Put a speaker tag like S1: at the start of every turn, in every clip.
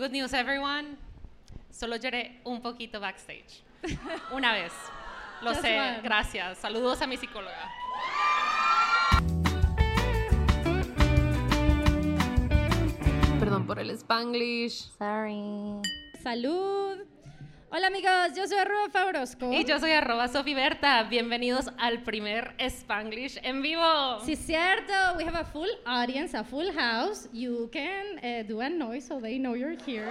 S1: Good news, everyone. Solo lloré un poquito backstage. Una vez. Lo
S2: Just
S1: sé,
S2: one.
S1: gracias. Saludos a mi psicóloga.
S3: Perdón por el spanglish.
S2: Sorry. Salud. Hola amigos, yo soy Arroba Orozco.
S1: Y yo soy arroba Sofi Berta. Bienvenidos al primer Spanglish en vivo.
S2: Sí, cierto. We have a full audience, a full house. You can uh, do a noise so they know you're here.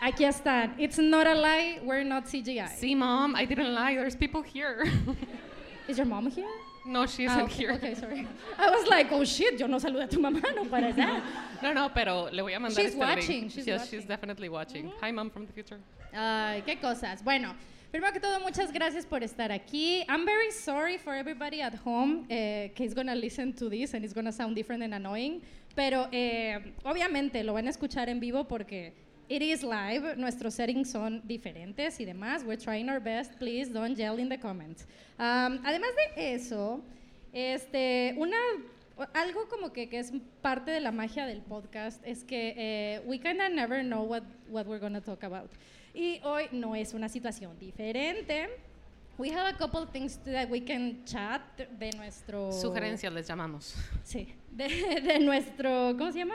S2: Aquí están. It's not a lie. We're not CGI.
S1: Sí, mom, I didn't lie. There's people here.
S2: Is your mom here?
S1: No, she
S2: Ah,
S1: isn't
S2: okay,
S1: here.
S2: okay, sorry. I was like, oh shit, yo no saludé a tu mamá, no para allá.
S1: No, no, pero le voy a mandar
S2: She's
S1: este
S2: watching,
S1: link.
S2: she's
S1: yes,
S2: watching.
S1: she's definitely watching. Hi, mom from the future.
S2: Ay, qué cosas. Bueno, primero que todo, muchas gracias por estar aquí. I'm very sorry for everybody at home eh, que is gonna listen to this and it's gonna sound different and annoying. Pero eh, obviamente lo van a escuchar en vivo porque it is live. Nuestros settings son diferentes y demás. We're trying our best. Please don't yell in the comments. Um, además de eso, este, una algo como que, que es parte de la magia del podcast es que eh, we kind of never know what, what we're going to talk about. Y hoy no es una situación diferente. We have a couple things that we can chat de nuestro...
S1: Sugerencias les llamamos.
S2: Sí, de, de nuestro, ¿cómo se llama?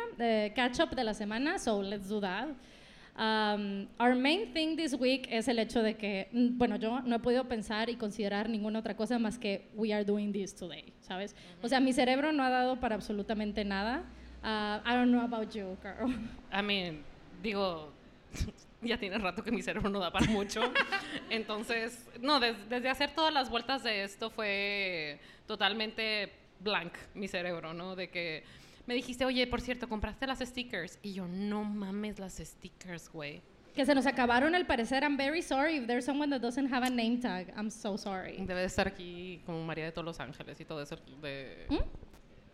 S2: Catch up de la semana, so let's do that. Um, our main thing this week es el hecho de que, mm, bueno, yo no he podido pensar y considerar ninguna otra cosa más que we are doing this today, ¿sabes? O sea, mi cerebro no ha dado para absolutamente nada. Uh, I don't know about you, Carl.
S1: I mean, digo, ya tiene rato que mi cerebro no da para mucho. Entonces, no, des- desde hacer todas las vueltas de esto fue totalmente blank mi cerebro, ¿no? De que me dijiste, oye, por cierto, compraste las stickers. Y yo, no mames las stickers, güey.
S2: Que se nos acabaron al parecer. I'm very sorry if there's someone that doesn't have a name tag. I'm so sorry.
S1: Debe de estar aquí como María de todos los ángeles y todo eso de...
S2: ¿Mm?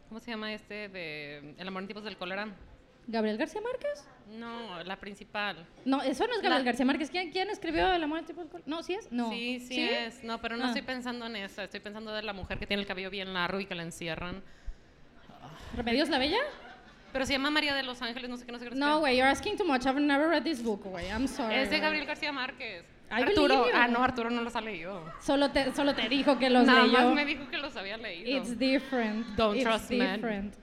S1: ¿Cómo se llama este? De El amor en tiempos del cólera.
S2: ¿Gabriel García Márquez?
S1: No, la principal.
S2: No, eso no es Gabriel
S1: La-
S2: García Márquez. ¿Quién, quién escribió El amor al tipo del col- No, ¿sí es? No.
S1: Sí, sí, es. No, pero no
S2: Ah.
S1: estoy pensando en eso. Estoy pensando de la mujer que tiene el cabello bien largo y que la encierran.
S2: ¿Remedios la Bella?
S1: Pero se llama María de los Ángeles, no sé qué, no sé qué. no
S2: güey, you're asking too much. I've never read this book, güey. I'm sorry.
S1: Es de. Gabriel García Márquez.
S2: I
S1: Arturo. Ah, no, Arturo no los ha leído.
S2: Solo te, solo te dijo que los
S1: Nada
S2: leyó.
S1: más me dijo que los había leído.
S2: It's different.
S1: Don't
S2: It's
S1: trust men.
S2: different.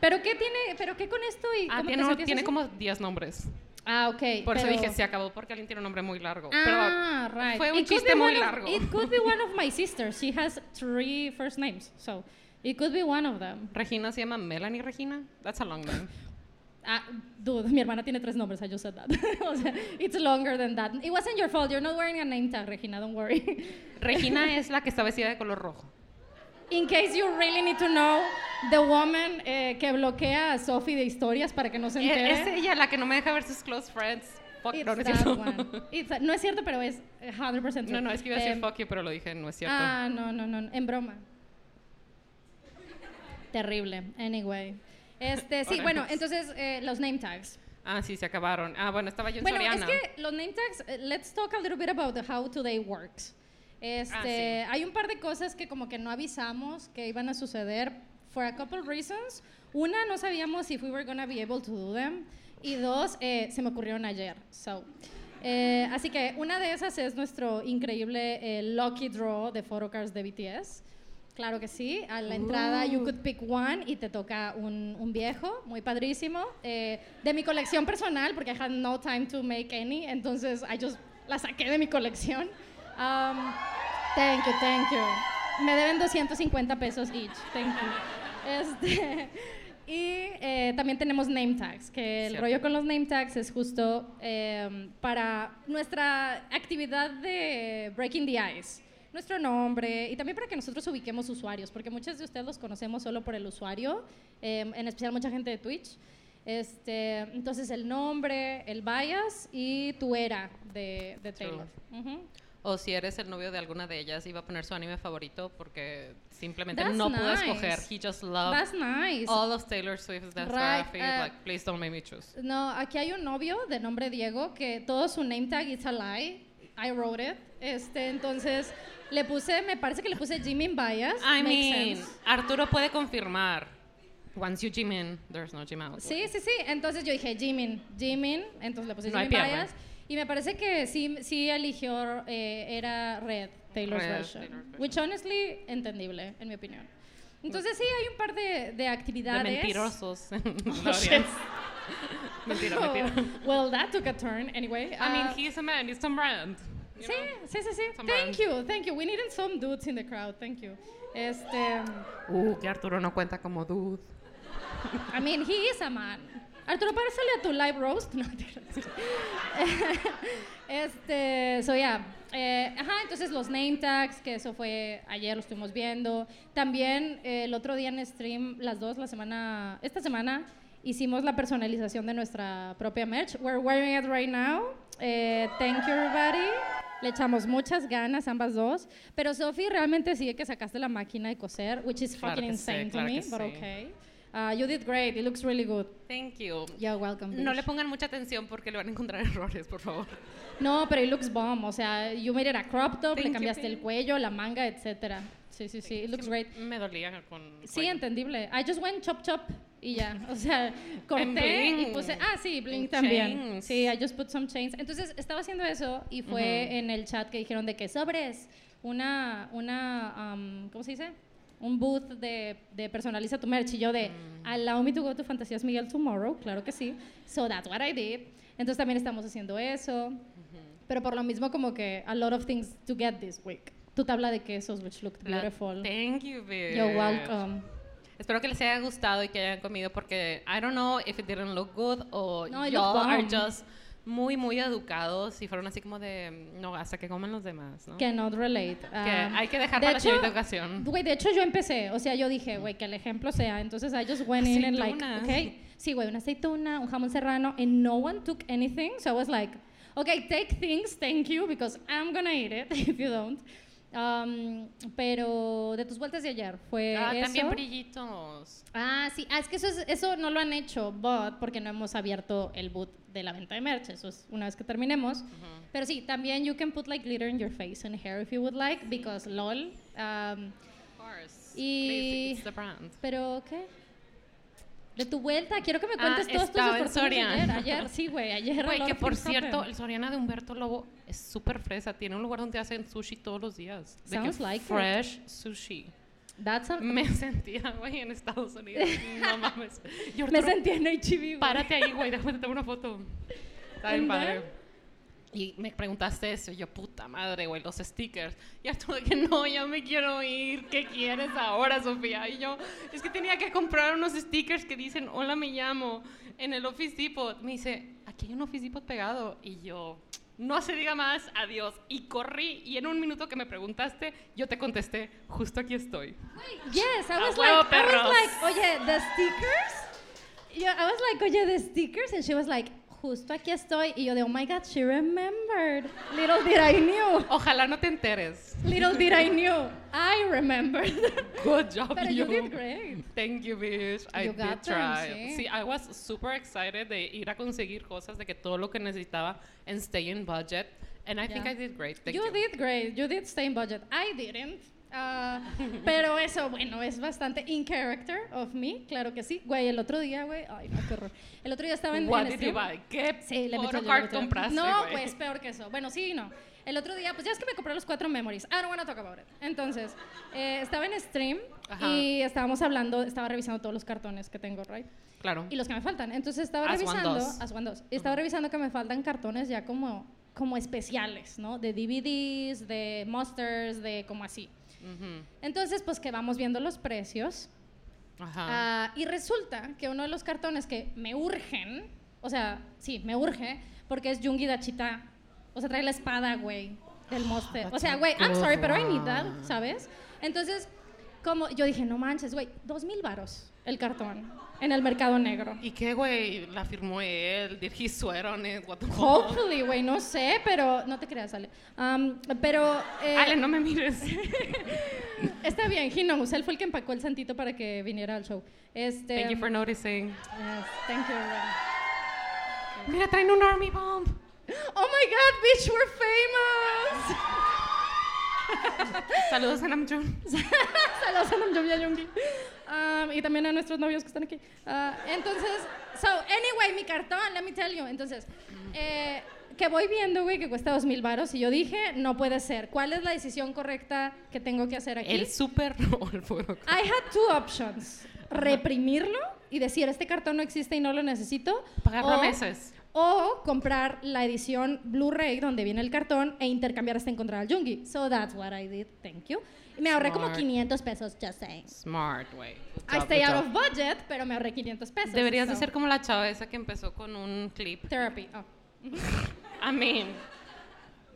S2: ¿Pero qué tiene? ¿Pero qué con esto? Y
S1: ah,
S2: cómo te
S1: tiene,
S2: sentías
S1: tiene
S2: así?
S1: como 10 nombres.
S2: Ah, ok.
S1: Por eso
S2: pero-
S1: dije, se acabó porque alguien tiene un nombre muy largo.
S2: Ah,
S1: Pero
S2: right.
S1: fue un
S2: It
S1: chiste muy
S2: of-
S1: largo.
S2: it could be one of my sisters. She has three first names, so it could be one of them.
S1: Regina se llama Melanie Regina. That's a long name.
S2: Ah, dude, mi hermana tiene tres nombres. I just said that. o sea, it's longer than that. It wasn't your fault. You're not wearing a name tag, Regina. Don't worry.
S1: Regina es la que está vestida de color rojo.
S2: In case you really need to know, the woman eh, que bloquea a Sophie de historias para que no se entere.
S1: E- Es ella la que no me deja ver sus close friends. Fuck,
S2: It's
S1: no, no es cierto.
S2: a- no es cierto, pero es 100%
S1: No, no, es que iba a decir
S2: Em,
S1: fuck you, pero lo dije, no es cierto.
S2: Ah, no, no, no, en broma. Terrible. Anyway. Este, sí, bueno, entonces eh, los name tags.
S1: Ah, sí, se acabaron. Ah, bueno, estaba yo en
S2: Bueno,
S1: Soriana.
S2: es que los name tags, eh, let's talk a little bit about the how today works. Este,
S1: Ah, sí.
S2: hay un par de cosas que como que no avisamos que iban a suceder for a couple reasons. Una, no sabíamos if we were gonna be able to do them. Y dos, eh, se me ocurrieron ayer. So, eh, así que una de esas es nuestro increíble eh, Lucky Draw de Photocards de BTS. Claro que sí. A la entrada, you could pick one y te toca un, un viejo, muy padrísimo. eh, de mi colección personal, porque I had no time to make any, entonces I just la saqué de mi colección. Um, thank you, thank you. Me deben 250 pesos each. Thank you. Este, y eh, también tenemos name tags, que el
S1: Cierto.
S2: rollo con los name tags es justo eh, para nuestra actividad de Breaking the Ice. Nuestro nombre y también para que nosotros ubiquemos usuarios, porque muchos de ustedes los conocemos solo por el usuario, eh, en especial mucha gente de Twitch. Este, entonces el nombre, el bias y tu era de, de Taylor.
S1: O si eres el novio de alguna de ellas, iba a poner su anime favorito porque simplemente
S2: That's
S1: no pudo
S2: nice.
S1: escoger. He just loved
S2: That's nice.
S1: all of Taylor Swift's
S2: Right,
S1: discography.
S2: uh,
S1: like, please don't make me choose.
S2: No, aquí hay un novio de nombre Diego que todo su name tag is a lie. I wrote it. Este, entonces le puse, me parece que le puse Jimmy in bias.
S1: I
S2: Makes
S1: mean,
S2: sense.
S1: Arturo puede confirmar. Once you gym in, there's no gym out.
S2: Sí, sí, sí. Entonces yo dije Jimin, Jimin, entonces le puse
S1: No pierde.
S2: Bias. Y me parece que sí, sí eligió, eh, era Red, Taylor's
S1: Red,
S2: version.
S1: Taylor's version.
S2: Which honestly, entendible, en mi opinión. Entonces sí, hay un par de, de
S1: De
S2: actividades.
S1: mentirosos.
S2: Oh, shit.
S1: mentira, mentira.
S2: well, that took a turn anyway.
S1: I mean,
S2: Uh,
S1: he's a man, he's some brand. You
S2: Sí,
S1: know?
S2: sí, sí, sí. Thank you, thank you. We needed some dudes in the crowd. Thank you. Este,
S1: Uh, que Arturo no cuenta como dude.
S2: I mean, he is a man. Arturo, pásale a tu live roast. No, este, so yeah. Eh, ajá, entonces los name tags, que eso fue ayer, lo estuvimos viendo. También eh, el otro día en stream, las dos, la semana, esta semana, hicimos la personalización de nuestra propia merch. We're wearing it right now. Eh, thank you, everybody. Le echamos muchas ganas, ambas dos. Pero Sophie realmente sigue que sacaste la máquina de coser, which is
S1: Claro
S2: fucking
S1: que sí,
S2: insane to
S1: claro
S2: me, but
S1: sí.
S2: okay. Uh, you did great. It looks really good.
S1: Thank you.
S2: You're welcome.
S1: No
S2: bitch.
S1: le pongan mucha atención porque le van a encontrar errores, por favor.
S2: No, pero it looks bomb. O sea, you made it a crop top,
S1: Thank
S2: le
S1: you,
S2: cambiaste el
S1: babe.
S2: cuello, la manga, etcétera. Sí, sí, sí. It looks
S1: Sí,
S2: great.
S1: Me dolía con.
S2: Sí,
S1: cuello.
S2: entendible. I just went chop chop y ya. O sea, corté y puse. Ah, sí, bling
S1: En
S2: también.
S1: chains.
S2: Sí, I just put some chains. Entonces estaba haciendo eso y fue en el chat que dijeron de que sobres una, una, um, ¿cómo se dice? Un booth de, de personaliza tu merch. Y yo de,
S1: Mm.
S2: allow me to go to Fantasías Miguel tomorrow. Claro que sí. So that's what I did. Entonces también estamos haciendo eso. Pero por lo mismo como que a lot of things to get this week. Tu tabla de quesos, which looked
S1: La-
S2: beautiful.
S1: Thank you, bitch.
S2: You're welcome.
S1: Espero que les haya gustado y que hayan comido porque I don't know if it didn't look good o
S2: No,
S1: y'all are just muy, muy educados y fueron así como de, no, hasta que coman los demás, ¿no?
S2: Cannot relate.
S1: Que
S2: Ah,
S1: hay que dejar
S2: de
S1: para la
S2: hecho,
S1: siguiente ocasión.
S2: Güey, de hecho yo empecé, o sea, yo dije, güey, que el ejemplo sea, entonces I just went in and like, okay, sí, güey, una aceituna, un jamón serrano, and no one took anything, so I was like, okay, take things, thank you, because I'm gonna eat it if you don't. Um, pero de tus vueltas de ayer fue
S1: Ah,
S2: eso.
S1: también brillitos.
S2: Ah, sí, ah, es que eso, es- eso no lo han hecho, but porque no hemos abierto el boot de la venta de merch, eso es una vez que terminemos. Pero sí, también you can put like glitter in your face and hair if you would like, because lol. Um,
S1: Of course.
S2: Y-
S1: It's the brand.
S2: pero, ¿qué? De tu vuelta, quiero que me
S1: Ah,
S2: cuentes todos tus
S1: en
S2: de ayer.
S1: Soriana.
S2: Ayer, sí, güey, ayer.
S1: Güey, que por cierto, el Soriana de Humberto Lobo es súper fresa. Tiene un lugar donde hacen sushi todos los días. De que
S2: Sounds like it.
S1: fresh sushi.
S2: That's a-
S1: Me sentía, güey, en Estados Unidos. No mames. Yo,
S2: me
S1: Arturo,
S2: sentí en HB, güey.
S1: Párate ahí, güey, déjame tomo una foto. Está bien
S2: ¿En
S1: padre. Y me preguntaste eso, y yo, puta madre, güey, los stickers. Y Arturo, que no, ya me quiero ir. ¿Qué quieres ahora, Sofía? Y yo, es que tenía que comprar unos stickers que dicen, hola, me llamo, en el Office Depot. Me dice, aquí hay un Office Depot pegado. Y yo, no se diga más, adiós. Y corrí, y en un minuto que me preguntaste, yo te contesté, justo aquí estoy.
S2: Yes, I was
S1: huevo,
S2: like, I was like, oye, the stickers. Yo, I was like, oye, the stickers, and she was like, justo aquí estoy. Y yo de, oh my god, she remembered. Little did I knew.
S1: Ojalá no te enteres.
S2: Little did I knew. I remembered.
S1: Good job,
S2: Pero
S1: you.
S2: you did great.
S1: Thank you, bitch. I
S2: You
S1: did
S2: got them,
S1: try.
S2: sí.
S1: Sí, I was super excited de ir a conseguir cosas, de que todo lo que necesitaba and stay in budget. And I think. I did great. Thank
S2: you,
S1: you.
S2: did great. You did stay in budget. I didn't. Ah, pero eso, bueno, es bastante in character of me, claro que sí. Güey, el otro día, güey, ay, no, qué horror. El otro día estaba en,
S1: What
S2: en
S1: did you
S2: stream.
S1: buy? ¿Qué
S2: Sí, le
S1: photocard compraste,
S2: No,
S1: güey?
S2: pues peor que eso. Bueno, sí y no. El otro día, pues ya es que me compré los cuatro memories. I don't want to talk about it. Entonces, eh, estaba en stream
S1: Ajá.
S2: y estábamos hablando, estaba revisando todos los cartones que tengo, right?
S1: Claro.
S2: Y los que me faltan. Entonces estaba
S1: As
S2: revisando, as one does. estaba revisando que me faltan cartones ya como, como especiales, ¿no? De DVDs, de Monsters, de como así. Entonces, pues que vamos viendo los precios.
S1: Ajá.
S2: Ah, y resulta que uno de los cartones que me urgen, o sea, sí, me urge, porque es Jungi Dachita. O sea, trae la espada, güey, del monster. O sea, güey, I'm sorry, pero I need that. ¿sabes? Entonces, como yo dije, no manches, güey, dos mil varos el cartón en el mercado negro.
S1: ¿Y qué, güey? La firmó él. Did he swear on it? What the?
S2: Hopefully, güey, no sé, pero no te creas, Ale. Um, pero eh,
S1: Ale, no me mires.
S2: está bien, he knows. Él fue el que empacó el santito para que viniera al show. Este,
S1: Thank you for noticing.
S2: yes, thank you.
S1: Mira, traen un army bomb.
S2: Oh my god, bitch, we're famous.
S1: Saludos a Namjoon.
S2: Saludos a Namjoon y a Yoongi. Um, y también a nuestros novios que están aquí. Ah, entonces, so, anyway, mi cartón, let me tell you. Entonces, eh, que voy viendo, güey, que cuesta dos mil baros. Y yo dije, no puede ser. ¿Cuál es la decisión correcta que tengo que hacer aquí?
S1: El súper o el foro.
S2: I had two options. Reprimirlo y decir, este cartón no existe y no lo necesito.
S1: Pagarlo
S2: o-
S1: meses.
S2: O comprar la edición Blu-ray donde viene el cartón e intercambiar hasta encontrar al Jungi. So that's what I did. Thank you. Y me ahorré como
S1: Smart.
S2: 500 pesos, just saying.
S1: Smart. Good
S2: I
S1: job,
S2: stay
S1: good
S2: out
S1: job.
S2: of budget, pero me ahorré 500 pesos.
S1: Deberías de
S2: so-
S1: ser como la chava esa que empezó con un clip.
S2: Therapy. Oh.
S1: I mean,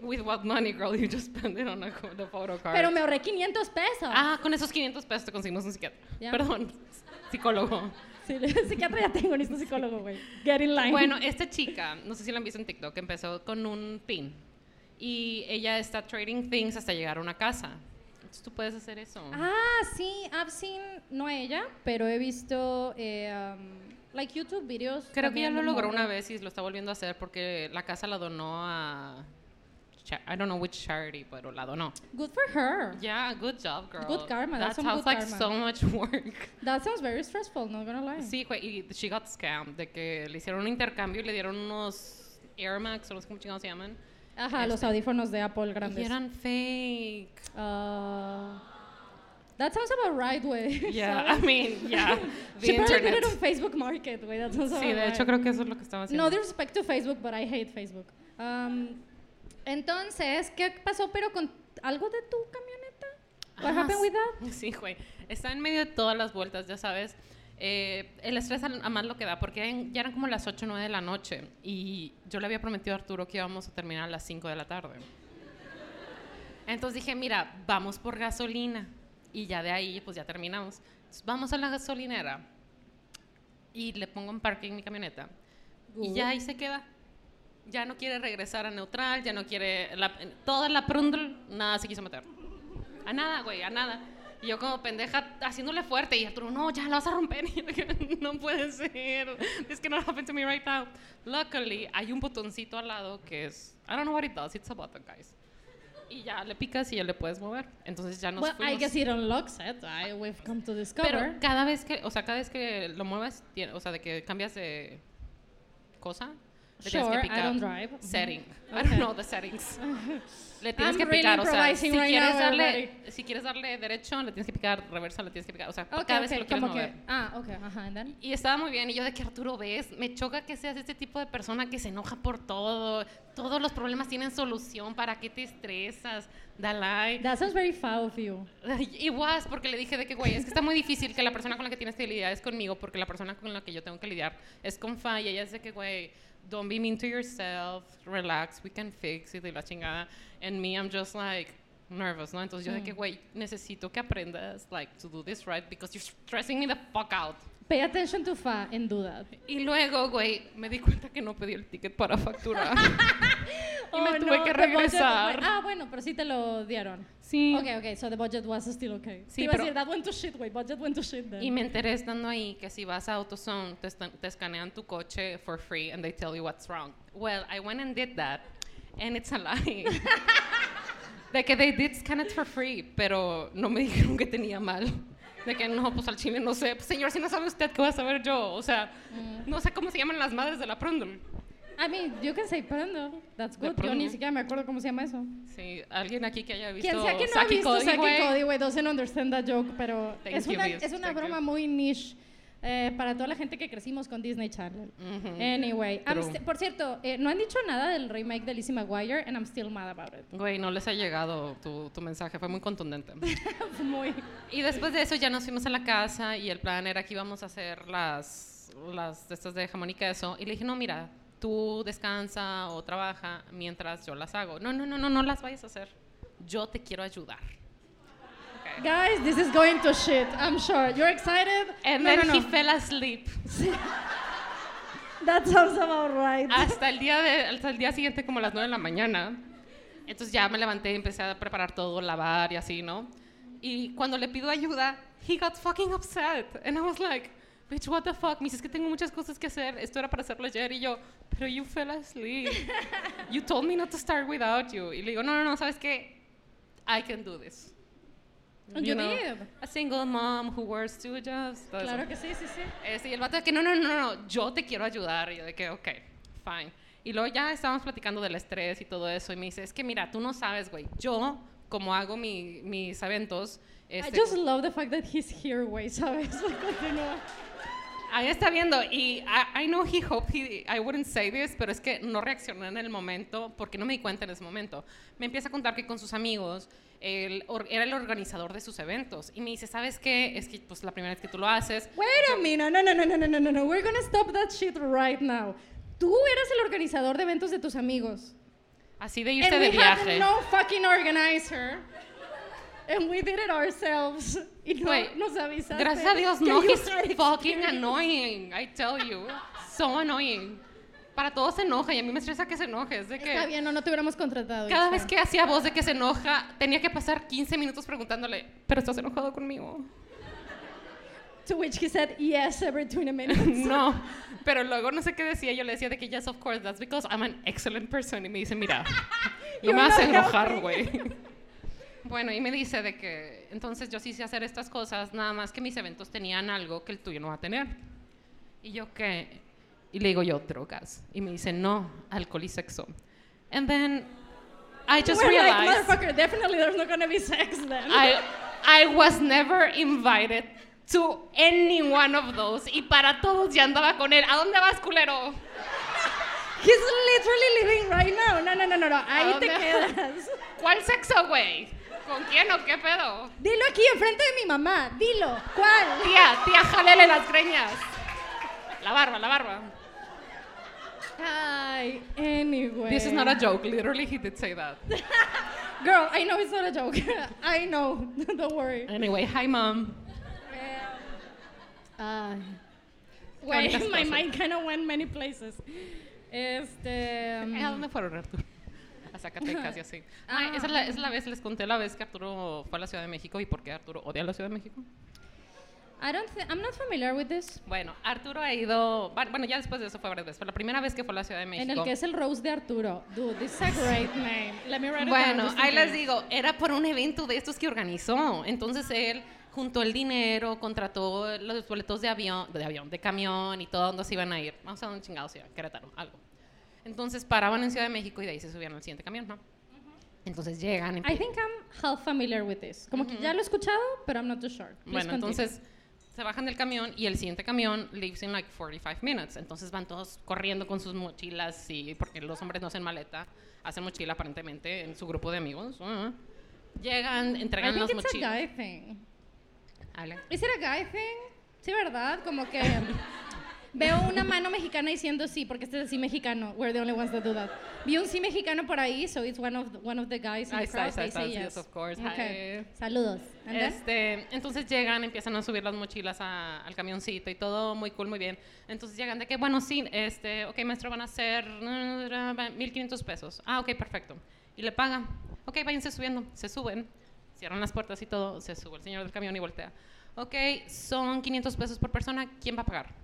S1: with what money, girl, you just spend it on a the photo card.
S2: Pero me ahorré 500 pesos.
S1: Ah, con esos 500 pesos te conseguimos un psiquiatra.
S2: Ya.
S1: Perdón, psicólogo.
S2: Sí, psiquiatra ya tengo, necesito psicólogo, güey. Get in line.
S1: Bueno, esta chica, no sé si la han visto en TikTok, empezó con un pin. Y ella está trading things hasta llegar a una casa. Entonces tú puedes hacer eso.
S2: Ah, sí, I've seen, no ella, pero he visto, eh, um, like YouTube videos.
S1: Creo que ya lo logró una vez y lo está volviendo a hacer porque la casa la donó a... I don't know which charity, pero la donó.
S2: Good for her.
S1: Yeah, good job, girl.
S2: Good karma,
S1: That
S2: some
S1: sounds like
S2: karma.
S1: so much work.
S2: That sounds very stressful, not gonna lie.
S1: Sí, y she got scammed, de que le hicieron un intercambio y le dieron unos Air Max, o no sé cómo chingados se llaman.
S2: Ajá, los
S1: Este.
S2: audífonos de Apple
S1: Y
S2: grandes.
S1: eran fake.
S2: Uh, that sounds about right, güey.
S1: Yeah, I
S2: ¿sabes?
S1: mean, yeah. The
S2: She probably did
S1: internet.
S2: it on Facebook Market, güey. That sounds
S1: Sí,
S2: about
S1: de hecho creo que eso es lo que estaba haciendo.
S2: No disrespect to Facebook, but I hate Facebook. Um, entonces, ¿qué pasó pero con algo de tu camioneta? What
S1: Ah,
S2: happened with that?
S1: Sí, güey. Está en medio de todas las vueltas, ya sabes. Eh, el estrés a más lo que da, porque ya eran como las 8 o 9 de la noche y yo le había prometido a Arturo que íbamos a terminar a las 5 de la tarde. Entonces dije, mira, vamos por gasolina y ya de ahí pues ya terminamos. Entonces, vamos a la gasolinera y le pongo en parking mi camioneta y ya ahí se queda. Ya no quiere regresar a neutral, ya no quiere... La, toda la prundle, nada se quiso meter. A nada, güey, a nada. Y yo como pendeja haciéndole fuerte y Arturo, no, ya la vas a romper. Y no puede ser. This cannot happen to me right now. Luckily, hay un botoncito al lado que es, I don't know what it does, it's a button, guys. Y ya le picas y ya le puedes mover. Entonces ya nos
S2: Well, I
S1: fuimos.
S2: guess it unlocks it. I, we've come to discover.
S1: Pero cada vez que, o sea, cada vez que lo tiene- o sea, de que cambias de cosa, le tienes
S2: Sure,
S1: que
S2: I
S1: picar
S2: don't drive.
S1: setting. I
S2: Okay.
S1: don't know the settings. Le tienes
S2: I'm
S1: que
S2: really
S1: picar, o sea, si
S2: right
S1: quieres darle,
S2: already.
S1: si quieres darle derecho, le tienes que picar, reversa, le tienes que picar, o sea,
S2: Okay,
S1: cada vez
S2: okay,
S1: que lo quieres mover.
S2: que, ah, okay, ajá, and then?
S1: Y estaba muy bien, y yo de que Arturo ves, me choca que seas este tipo de persona que se enoja por todo, todos los problemas tienen solución, ¿para qué te estresas? Dalai.
S2: That sounds very foul of you.
S1: Y was, porque le dije de que, güey, es que está muy difícil que la persona con la que tienes que lidiar es conmigo, porque la persona con la que yo tengo que lidiar es con Fa, y ella es de que, güey, don't be mean to yourself, relax, we can fix it, y la chingada. And me, I'm just like, nervous, ¿no? Entonces yo de que, mm. güey, necesito que aprendas, like, to do this right, because you're stressing me the fuck out.
S2: Pay attention to fa and do that.
S1: Y luego, güey, me di cuenta que no pedí el ticket para facturar. y me
S2: Oh,
S1: tuve
S2: no,
S1: que
S2: budget-
S1: regresar.
S2: ah, bueno, pero sí te lo dieron.
S1: Sí.
S2: Okay, okay, so the budget was still okay.
S1: Sí,
S2: Te iba a
S1: pero-
S2: decir, that went to shit, wait, budget went to shit then.
S1: Y me enteré estando ahí que si vas a AutoZone te, te escanean tu coche for free and they tell you what's wrong. Well, I went and did that and it's a lie. de que they did scan it for free, pero no me dijeron que tenía mal. De que no, pues al chile no sé. Pues, señor, si no sabe usted, ¿qué voy a saber yo? O sea, no sé cómo se llaman las madres de la.
S2: I mean, you can say prendo. That's good. Yo ni siquiera me acuerdo cómo se llama eso.
S1: Sí, alguien aquí que haya visto
S2: Quien sea que no ha visto
S1: Cody,
S2: Saki. Cody, güey, doesn't understand that joke, pero
S1: Thank
S2: es una, es una
S1: you.
S2: broma muy niche eh, para toda la gente que crecimos con Disney Channel. Anyway, I'm
S1: True.
S2: sti- por cierto, eh, no han dicho nada del remake de Lizzie McGuire and I'm still mad about it.
S1: Güey, no les ha llegado tu, tu mensaje, fue muy contundente.
S2: muy.
S1: Y después de eso ya nos fuimos a la casa y el plan era que íbamos a hacer las, las de estas de jamón y queso. Y le dije, no, mira, tú descansa o trabaja mientras yo las hago. No, no, no, no, no las vayas a hacer. Yo te quiero ayudar.
S2: Guys, this is going to shit, I'm sure. You're excited?
S1: And
S2: no,
S1: then
S2: no,
S1: he
S2: no.
S1: fell asleep.
S2: That sounds about right.
S1: Hasta el, día de, hasta el día siguiente, como a las 9 de la mañana. Entonces ya me levanté y empecé a preparar todo, lavar y así, ¿no? Y cuando le pido ayuda, he got fucking upset. And I was like, bitch, what the fuck? Me dice, es que tengo muchas cosas que hacer. Esto era para hacerlo ayer. Y yo, pero you fell asleep. You told me not to start without you. Y le digo, no, no, no, ¿sabes qué? I can do this.
S2: You did.
S1: A single mom who wears two jobs. todo eso.
S2: Claro que sí, sí, sí.
S1: Este, y el vato de que no, no, no, no, yo te quiero ayudar. Y yo de que, ok, fine. Y luego ya estábamos platicando del estrés y todo eso. Y me dice, es que mira, tú no sabes, güey. Yo, como hago mi- mis eventos,
S2: I
S1: este,
S2: just love the fact that he's here, güey, ¿sabes? Continúa.
S1: ahí está viendo. Y I, I know he hoped he, I wouldn't say this, pero es que no reaccioné en el momento porque no me di cuenta en ese momento. Me empieza a contar que con sus amigos el, era el organizador de sus eventos. Y me dice, ¿sabes qué? Es que pues la primera vez que tú lo haces.
S2: Wait a minute, no, no, no, no, no, no, no, we're gonna stop that shit right now. Tú eras el organizador de eventos de tus amigos.
S1: Así de irse
S2: and
S1: de
S2: we
S1: viaje.
S2: Had no fucking organizer. And we did it ourselves. Y no
S1: Wait,
S2: nos avisaste.
S1: Gracias a Dios, no, he's fucking annoying. I tell you. So annoying. Para todos se enoja y a mí me estresa que se enoje. Es de que
S2: Está bien, no, no te hubiéramos contratado.
S1: cada vez que hacía voz de que se enoja, tenía que pasar 15 minutos preguntándole, ¿pero estás enojado conmigo?
S2: To which he said yes every 20 minutes.
S1: no. Pero luego no sé qué decía. Yo le decía de que, yes, of course, that's because I'm an excellent person. Y me dice, mira, no me hace
S2: not
S1: enojar, güey. Bueno, y me dice de que entonces yo sí sé hacer estas cosas, nada más que mis eventos tenían algo que el tuyo no va a tener. Y yo, ¿qué? Y le digo yo, drogas. Y me dice, no, alcohol y sexo. And then I just
S2: We're like,
S1: realized
S2: motherfucker, definitely there's not gonna be sex then.
S1: I, I was never invited to any one of those. Y para todos ya andaba con él. ¿A dónde vas, culero?
S2: He's literally living right now. No, no, no, no, no. Ahí te quedas.
S1: ¿Cuál sexo, güey? ¿Con quién o qué pedo?
S2: Dilo aquí enfrente de mi mamá. Dilo. ¿Cuál?
S1: Tía, tía, jálele las greñas. La barba, la barba.
S2: Ay, anyway.
S1: This is not a joke. Literally, he did say that.
S2: Girl, I know it's not a joke. I know. Don't worry.
S1: Anyway, hi, mom. Cuántas
S2: Wait, my mind kind of went many places. Este. um,
S1: ¿A dónde fueron, Arturo? A Zacatecas y así.
S2: Ah.
S1: Esa es la, esa es la vez, les conté la vez que Arturo fue a la Ciudad de México y por qué Arturo odia la Ciudad de México.
S2: I don't I'm not familiar with this.
S1: Bueno, Arturo ha ido, bueno, ya después de eso fue varias veces, pero la primera vez que fue a la Ciudad de México.
S2: En el que es el Rose de Arturo. Dude, this is a great name. Let me write it.
S1: Bueno, ahí les digo, era por un evento de estos que organizó. Entonces él juntó el dinero, contrató los boletos de avión, de avión, de camión y todo donde se iban a ir. Vamos a un chingado ciudad, Querétaro, algo. Entonces paraban en Ciudad de México y de ahí se subían al siguiente camión, ¿no? Entonces llegan.
S2: I think I'm half familiar with this. Como que ya lo he escuchado, pero I'm not too sure. Please
S1: Bueno,
S2: continue.
S1: entonces se bajan del camión y el siguiente camión leaves in like 45 minutes. Entonces van todos corriendo con sus mochilas y porque los hombres no hacen maleta, hacen mochila aparentemente en su grupo de amigos. Ah. Llegan,
S2: I
S1: entregan
S2: think
S1: las
S2: it's a
S1: mochilas.
S2: guy thing.
S1: Habla.
S2: ¿Es it a guy thing? Sí, ¿verdad? Como que veo una mano mexicana diciendo sí, porque este es el sí mexicano. We're the only ones that do that. Vi un sí mexicano por ahí, so it's one of the, one of the guys in the crowd. They say
S1: yes,
S2: yes.
S1: of course.
S2: Okay. Saludos.
S1: Este, entonces llegan, empiezan a subir las mochilas a- al camioncito y todo muy cool, muy bien. Entonces llegan de que, bueno, sí, este, ok, maestro, van a ser uh, 1500 pesos. Ah, ok, perfecto. Y le pagan. Ok, váyanse subiendo. Se suben, cierran las puertas y todo. Se sube el señor del camión y voltea. Ok, son 500 pesos por persona. ¿Quién va a pagar?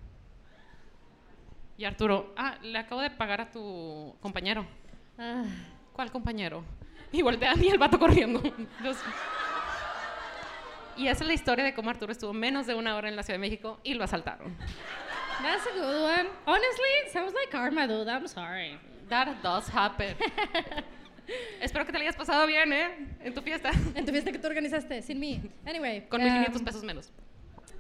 S1: Y Arturo, ah, le acabo de pagar a tu compañero.
S2: Ah,
S1: ¿Cuál compañero? Y voltea y el vato corriendo. Los- Y esa es la historia de cómo Arturo estuvo menos de una hora en la Ciudad de México y lo asaltaron.
S2: that's a good one. Honestly, sounds like karma, dude. I'm sorry.
S1: That does happen. Espero que te la hayas pasado bien, ¿eh? En tu fiesta.
S2: En tu fiesta que tú organizaste, sin mí. Anyway.
S1: Con
S2: um,
S1: 1500 pesos menos.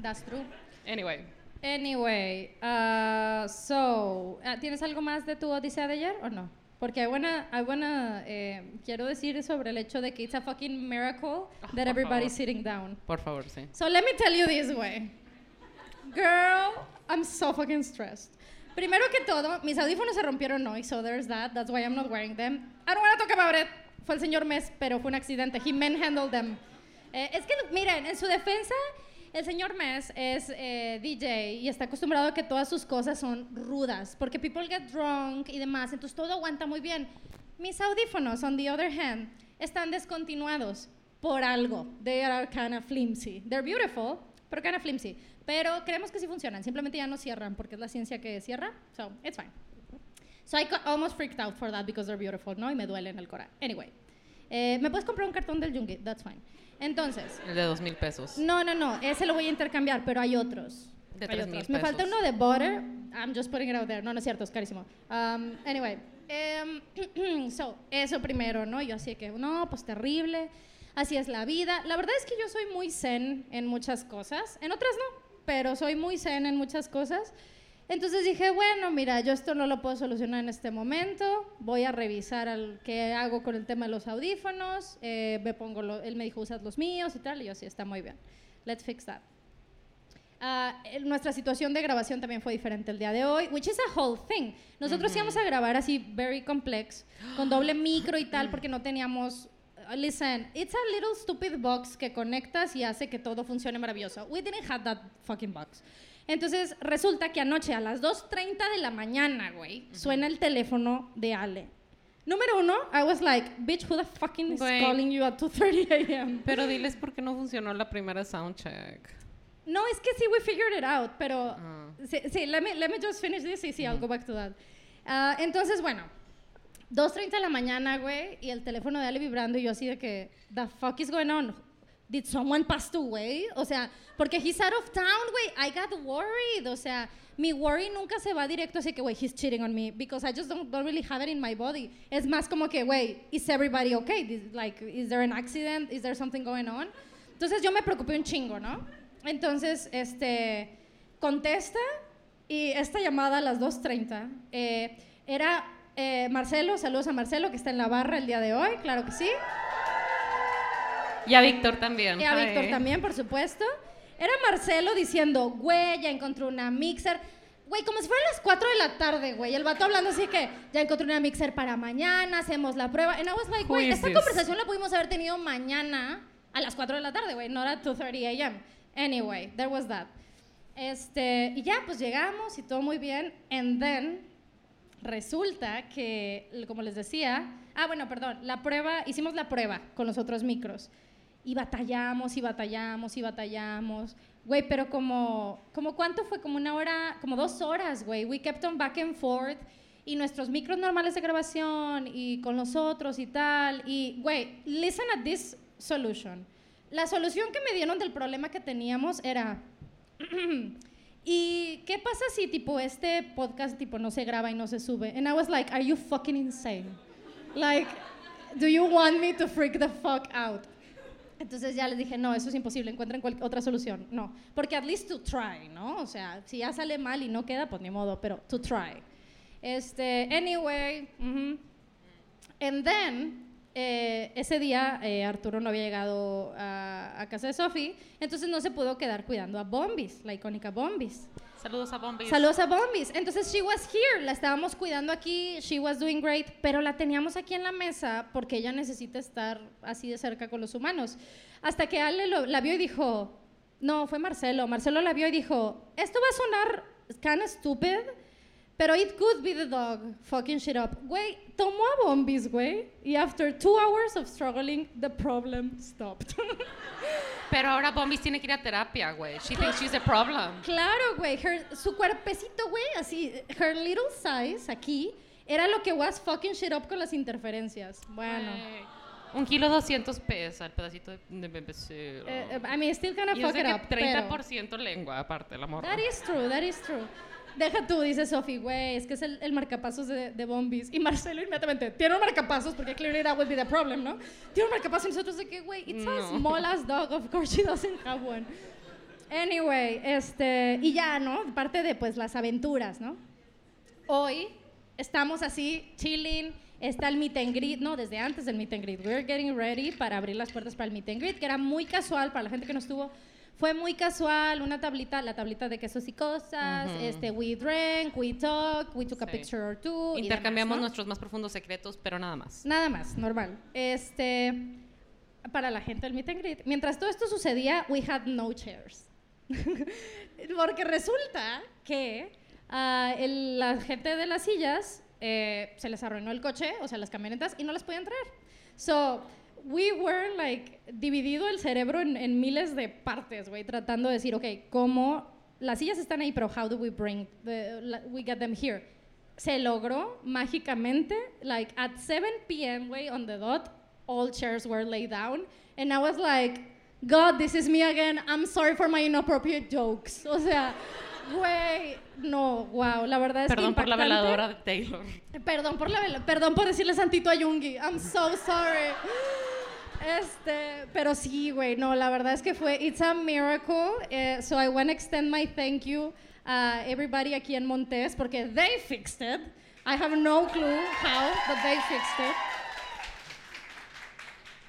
S2: That's true.
S1: Anyway.
S2: Anyway, uh, so, uh, ¿tienes algo más de tu odisea de ayer o no? Porque I wanna, I wanna, eh, quiero decir sobre el hecho de que it's a fucking miracle that
S1: por
S2: everybody's
S1: favor.
S2: sitting down.
S1: Por favor, sí.
S2: So let me tell you this way. Girl, I'm so fucking stressed. Primero que todo, mis audífonos se rompieron hoy, so there's that. That's why I'm not wearing them. I don't want to talk about it. Fue el señor Mes, pero fue un accidente. He manhandled them. Eh, es que, miren, en su defensa, el señor Mes es eh, DJ y está acostumbrado a que todas sus cosas son rudas, porque people get drunk y demás, entonces todo aguanta muy bien. Mis audífonos, on the other hand, están descontinuados por algo. They are kind of flimsy. They're beautiful, pero kind of flimsy. Pero creemos que sí funcionan, simplemente ya no cierran porque es la ciencia que cierra. So, it's fine. So I almost freaked out for that because they're beautiful, ¿no? Y me duelen el corazón. Anyway. Eh, ¿Me puedes comprar un cartón del Yungi? That's fine. Entonces,
S1: El de dos mil pesos.
S2: no, no, no, ese lo voy a intercambiar, pero hay otros.
S1: De
S2: Hay
S1: 3,000
S2: otros. Me falta
S1: pesos.
S2: uno de butter. I'm just putting it out there. No, no es cierto, es carísimo. Um, anyway, em, so, eso primero, ¿no? Yo así que, no, pues terrible. Así es la vida. La verdad es que yo soy muy zen en muchas cosas. En otras no, pero soy muy zen en muchas cosas. Entonces dije, bueno, mira, yo esto no lo puedo solucionar en este momento. Voy a revisar al, qué hago con el tema de los audífonos. Eh, me pongo lo- él me dijo, usas los míos y tal. Y yo, sí, está muy bien. Let's fix that. El- nuestra situación de grabación también fue diferente el día de hoy, which is a whole thing. Nosotros íbamos a grabar así, very complex, con doble micro y tal, porque no teníamos. uh, listen, it's a little stupid box que conectas y hace que todo funcione maravilloso. We didn't have that fucking box. Entonces, resulta que anoche a las 2.30 de la mañana, güey, suena el teléfono de Ale. Número uno, I was like, bitch, who the fucking is calling you at 2.30 a.m.?
S1: Pero diles por qué no funcionó la primera soundcheck.
S2: No, es que sí, we figured it out, pero
S1: Ah.
S2: sí, sí, let me, let me just finish this y sí, I'll go back to that. Ah, entonces, bueno, 2.30 de la mañana, güey, y el teléfono de Ale vibrando y yo así de que, the fuck is going on? Did someone pass away? O sea, porque he's out of town, güey, I got worried, o sea, mi worry nunca se va directo así que, güey, he's cheating on me, because I just don't, don't really have it in my body. Es más como que, güey, is everybody okay? This- like, is there an accident? Is there something going on? Entonces yo me preocupé un chingo, ¿no? Entonces, este, contesta y esta llamada a las 2.30 eh, era eh, Marcelo, saludos a Marcelo que está en la barra el día de hoy, claro que sí.
S1: Y a Víctor también.
S2: Y a. Víctor también, por supuesto. Era Marcelo diciendo, güey, ya encontré una mixer. Güey, como si fueran las 4 de la tarde, güey. El vato hablando así que ya encontré una mixer para mañana, hacemos la prueba. And I was like, güey, esta conversación la pudimos haber tenido mañana a las 4 de la tarde, güey, no at 2.30 a.m. Anyway, there was that. Este, y ya, pues llegamos y todo muy bien. And then, resulta que, como les decía, ah, bueno, perdón, la prueba, hicimos la prueba con los otros micros. Y batallamos, y batallamos, y batallamos. Güey, pero como, como cuánto fue, como una hora, como dos horas, güey. We kept on back and forth. Y nuestros micros normales de grabación, y con los otros y tal. Y, güey, listen at this solution. La solución que me dieron del problema que teníamos era, ¿Y qué pasa si tipo este podcast tipo no se graba y no se sube? And I was like, are you fucking insane? Like, do you want me to freak the fuck out? Entonces ya les dije, no, eso es imposible, encuentren otra solución. No, porque at least to try, ¿no? O sea, si ya sale mal y no queda, pues ni modo, pero to try. Este, anyway, and then, eh, ese día eh, Arturo no había llegado a, a casa de Sophie, entonces no se pudo quedar cuidando a Bombis, la icónica Bombis.
S1: Saludos a Bombis.
S2: Saludos a Bombis. Entonces, she was here, la estábamos cuidando aquí, she was doing great, pero la teníamos aquí en la mesa porque ella necesita estar así de cerca con los humanos. Hasta que Ale lo- la vio y dijo, no, fue Marcelo. Marcelo la vio y dijo, esto va a sonar kind of stupid, pero it could be the dog fucking shit up. Güey, tomó a Bombis, güey, y after two hours of struggling, the problem stopped.
S1: Pero ahora Bombis tiene que ir a terapia, güey. She thinks she's a problem.
S2: Claro, güey. her- Su cuerpecito, güey, así, her little size aquí, era lo que was fucking shit up con las interferencias. Bueno.
S1: Un kilo 200 pesos el pedacito de, BBC.
S2: Eh, eh, I mean, still gonna fuck it up, pero...
S1: 30% lengua, aparte, la morra.
S2: That is true, that is true. Deja tú, dice Sophie, güey, es que es el, el marcapasos de, de Bombis. Y Marcelo inmediatamente, tiene un marcapasos, porque clearly that would be the problem, ¿no? Tiene un marcapasos y nosotros de que, güey, it's a
S1: No.
S2: small ass dog, of course she doesn't have one. Anyway, este, y ya, ¿no? Parte de, pues, las aventuras, ¿no? Hoy estamos así, chilling, está el meet and greet, no, desde antes del meet and greet. We're getting ready para abrir las puertas para el meet and greet, que era muy casual para la gente que no estuvo. Fue muy casual, una tablita, la tablita de quesos y cosas,
S1: Ujú.
S2: este, we drank, we talk, we took a
S1: Sí.
S2: picture or two.
S1: Intercambiamos
S2: demás, ¿no?
S1: nuestros más profundos secretos, pero nada más.
S2: Nada más, normal. Este, para la gente del meet and greet. Mientras todo esto sucedía, we had no chairs. Porque resulta que ah, el- la gente de las sillas eh, se les arruinó el coche, o sea, las camionetas, y no las podían traer. So, we were like dividido el cerebro en, miles de partes, güey, tratando de decir, ok, ¿cómo las sillas están ahí, pero how do we bring the, la- we get them here? Se logró mágicamente, like at 7 p.m. güey, on the dot, all chairs were laid down. And I was like, God, this is me again. I'm sorry for my inappropriate jokes. O sea, güey, no, wow, la verdad es
S1: Perdón
S2: que
S1: por la veladora de Taylor.
S2: Perdón por la vela- perdón por decirle santito a Yungi. I'm so sorry. Este, pero sí, güey, no, la verdad es que fue, it's a miracle. eh, so I want to extend my thank you a everybody aquí en Montes porque they fixed it. I have no clue how, but they fixed it.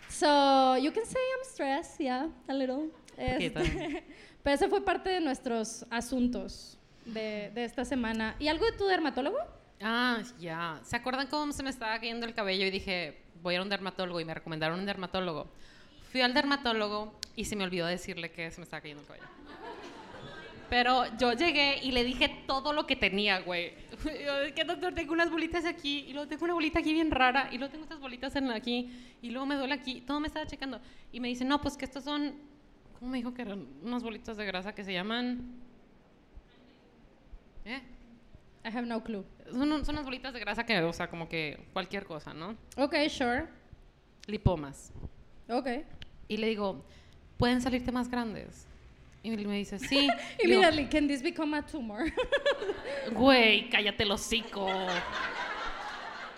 S2: So you can say I'm stressed, yeah, a little. Este, pero eso fue parte de nuestros asuntos de, de esta semana. ¿Y algo de tu dermatólogo?
S1: Ah, ya. ¿Se acuerdan cómo se me estaba cayendo el cabello y dije, voy a ir a un dermatólogo y me recomendaron un dermatólogo? Fui al dermatólogo y se me olvidó decirle que se me estaba cayendo el cabello. Pero yo llegué y le dije todo lo que tenía, güey. Yo, que doctor, tengo unas bolitas aquí, y luego tengo una bolita aquí bien rara, y luego tengo estas bolitas en aquí, y luego me duele aquí. Todo me estaba checando. Y me dice, no, pues que estos son, ¿cómo me dijo que eran? Unas bolitas de grasa que se llaman... ¿Eh?
S2: I have no clue.
S1: Son, son unas bolitas de grasa que, o sea, como que cualquier cosa, ¿no?
S2: Okay, sure.
S1: Lipomas.
S2: Okay.
S1: Y le digo, ¿pueden salirte más grandes? Y me dice, sí. Y
S2: Immediately, can this become a tumor?
S1: Güey, cállate el hocico.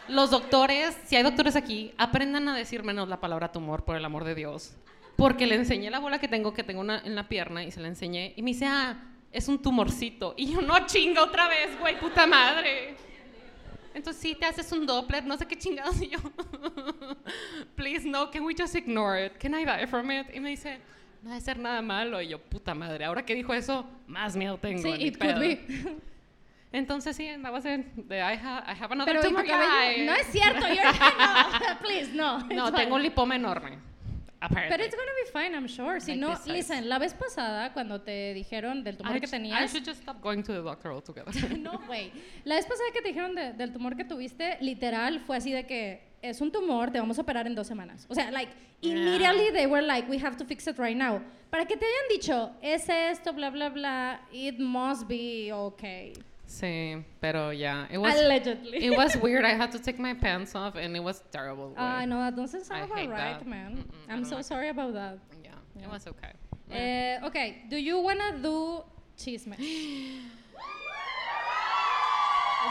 S1: Los doctores, si hay doctores aquí, aprendan a decir menos la palabra tumor, por el amor de Dios. Porque le enseñé la bola que tengo, que tengo una en la pierna, y se la enseñé. Y me dice, ah, es un tumorcito. Y yo, no chinga otra vez, güey, puta madre. Entonces sí, te haces un Doppler, no sé qué chingados. Y yo, please, no, can we just ignore it? Can I die from it? Y me dice, no debe ser nada malo. Y yo, puta madre, ahora que dijo eso, más miedo tengo.
S2: sí, it could
S1: pedo.
S2: be.
S1: Entonces sí, andaba a ser de I, ha- I have another
S2: Pero ¿y tu
S1: tumor guy.
S2: No es cierto, you're no, please, no.
S1: No, tengo un lipoma enorme. Apparently.
S2: But it's gonna be fine, I'm sure. Si
S1: Like
S2: no, listen, la vez pasada cuando te dijeron del tumor
S1: I,
S2: que
S1: sh- I
S2: tenías,
S1: should just stop going to the doctor altogether.
S2: no, güey. La vez pasada que te dijeron de- del tumor que tuviste, literal fue así de que es un tumor, te vamos a operar en dos semanas. O sea, like
S1: Yeah.
S2: immediately they were like, we have to fix it right now. Para que te hayan dicho es esto, bla bla bla, it must be okay.
S1: Sí, pero yeah, it was
S2: Allegedly.
S1: it was weird. I had to take my pants off and it was terrible.
S2: Ah,
S1: güey.
S2: no, that doesn't sound
S1: I
S2: about right,
S1: that.
S2: man.
S1: I
S2: I'm so
S1: like
S2: sorry about that.
S1: Yeah,
S2: Yeah.
S1: it was okay.
S2: Eh, okay, do you wanna do chisme?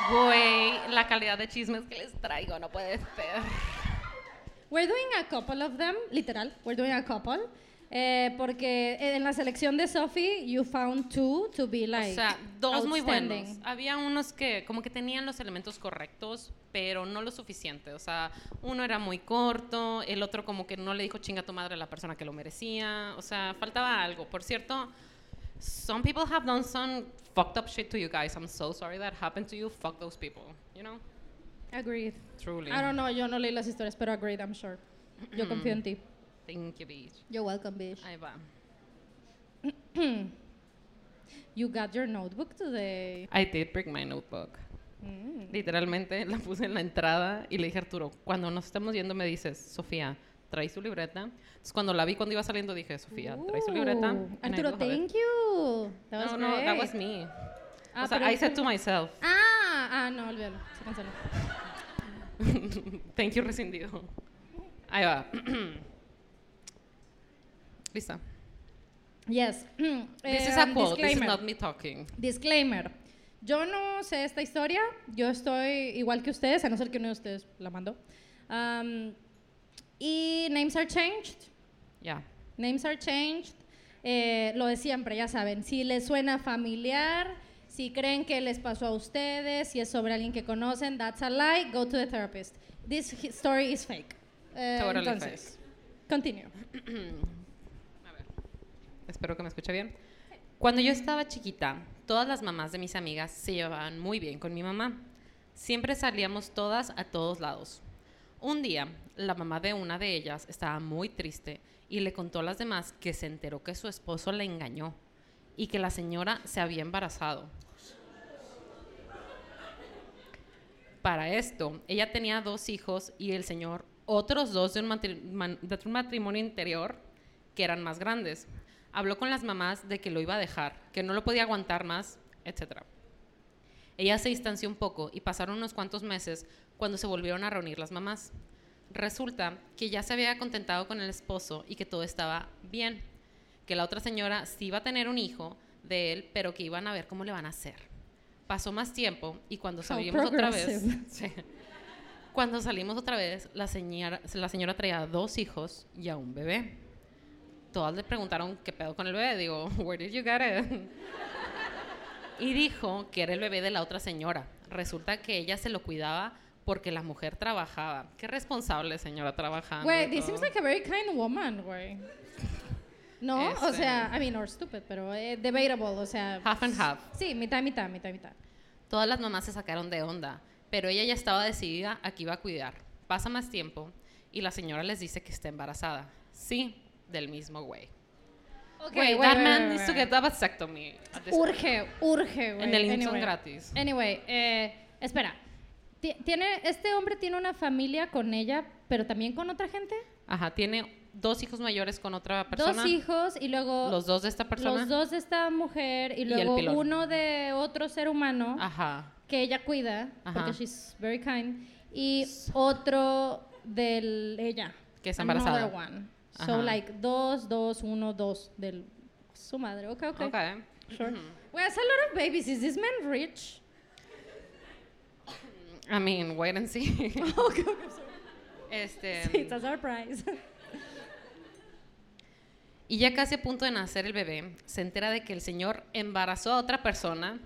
S1: Güey, la calidad de chismes que les traigo no puede ser.
S2: We're doing a couple of them, literal. We're doing a couple. Eh, porque en la selección de Sophie, you found two to be like
S1: O sea, dos muy buenos. Había unos que como que tenían los elementos correctos, pero no lo suficiente. O sea, uno era muy corto, el otro como que no le dijo chinga tu madre a la persona que lo merecía. O sea, faltaba algo. Por cierto, some people have done some fucked up shit to you guys. I'm so sorry that happened to you. Fuck those people. You know?
S2: Agreed.
S1: Truly.
S2: I don't know, yo no leí las historias, pero agreed, I'm sure. Yo confío en ti.
S1: Thank you, bitch.
S2: You're welcome, bitch.
S1: Ahí va.
S2: You got your notebook today.
S1: I did bring my notebook.
S2: Mm.
S1: Literalmente la puse en la entrada y le dije a Arturo, cuando nos estemos yendo me dices, Sofía, trae su libreta. Entonces cuando la vi cuando iba saliendo dije, Sofía, trae su libreta.
S2: Ooh. Arturo, thank you. That was
S1: No, no, that was me.
S2: Ah,
S1: o sea, I said to myself,
S2: Ah, ah, no, olvídalo. Se canceló.
S1: thank you rescindido. Ahí va. Lista.
S2: Yes.
S1: This is
S2: Eh,
S1: a quote, this is not me talking.
S2: Disclaimer. Yo no sé esta historia. Yo estoy igual que ustedes, a no ser que uno de ustedes la mandó. Um, y names are changed.
S1: Ya.
S2: Names are changed. Eh, lo de siempre, ya saben. Si les suena familiar, si creen que les pasó a ustedes, si es sobre alguien que conocen, that's a lie. Go to the therapist. This hi- story is fake. Eh,
S1: Totally
S2: entonces, continue.
S1: Espero que me escuche bien. Cuando yo estaba chiquita, todas las mamás de mis amigas se llevaban muy bien con mi mamá. Siempre salíamos todas a todos lados. Un día, la mamá de una de ellas estaba muy triste y le contó a las demás que se enteró que su esposo la engañó y que la señora se había embarazado. Para esto, ella tenía dos hijos y el señor otros dos de un matrimonio interior que eran más grandes. Habló con las mamás de que lo iba a dejar, que no lo podía aguantar más, etc. Ella se distanció un poco y pasaron unos cuantos meses cuando se volvieron a reunir las mamás. Resulta que ya se había contentado con el esposo y que todo estaba bien. Que la otra señora sí iba a tener un hijo de él, pero que iban a ver cómo le van a hacer. Pasó más tiempo y cuando salimos otra vez... Sí. Cuando salimos otra vez, la señora, la señora traía dos hijos y a un bebé. Todas le preguntaron qué pedo con el bebé. Digo, where did you get it? Y dijo que era el bebé de la otra señora. Resulta que ella se lo cuidaba porque la mujer trabajaba. Qué responsable señora trabajando.
S2: Güey, this seems like a very kind woman, güey. No, o
S1: Este-
S2: sea, I mean, or stupid, pero eh, debatable, o sea.
S1: Half and half.
S2: Sí, mitad, mitad, mitad, mitad.
S1: Todas las mamás se sacaron de onda, pero ella ya estaba decidida a que iba a cuidar. Pasa más tiempo y la señora les dice que está embarazada. Sí, del mismo güey.
S2: Ok,
S1: Güey,
S2: wait,
S1: that
S2: wait,
S1: man
S2: wait,
S1: needs to
S2: wait.
S1: get a vasectomy.
S2: Urge, urge, güey.
S1: En el
S2: Anyway.
S1: gratis.
S2: Anyway, eh, espera. Ti- ¿Tiene, ¿Este hombre tiene una familia con ella, pero también con otra gente?
S1: Ajá, tiene dos hijos mayores con otra persona.
S2: Dos hijos y luego
S1: Los dos de esta persona.
S2: los dos de esta mujer y luego uno de otro ser humano
S1: Ajá.
S2: que ella cuida,
S1: Ajá.
S2: porque she's very kind, y otro del ella.
S1: Que es embarazada.
S2: One. So
S1: Ajá.
S2: like dos, dos, uno, dos del su madre. Okay, okay.
S1: Ok.
S2: Sure. Well, it's a lot of babies. Is this man rich?
S1: I mean, wait and see.
S2: okay, okay, sorry.
S1: este,
S2: Sí, it's a surprise.
S1: y ya casi a punto de nacer el bebé, se entera de que el señor embarazó a otra persona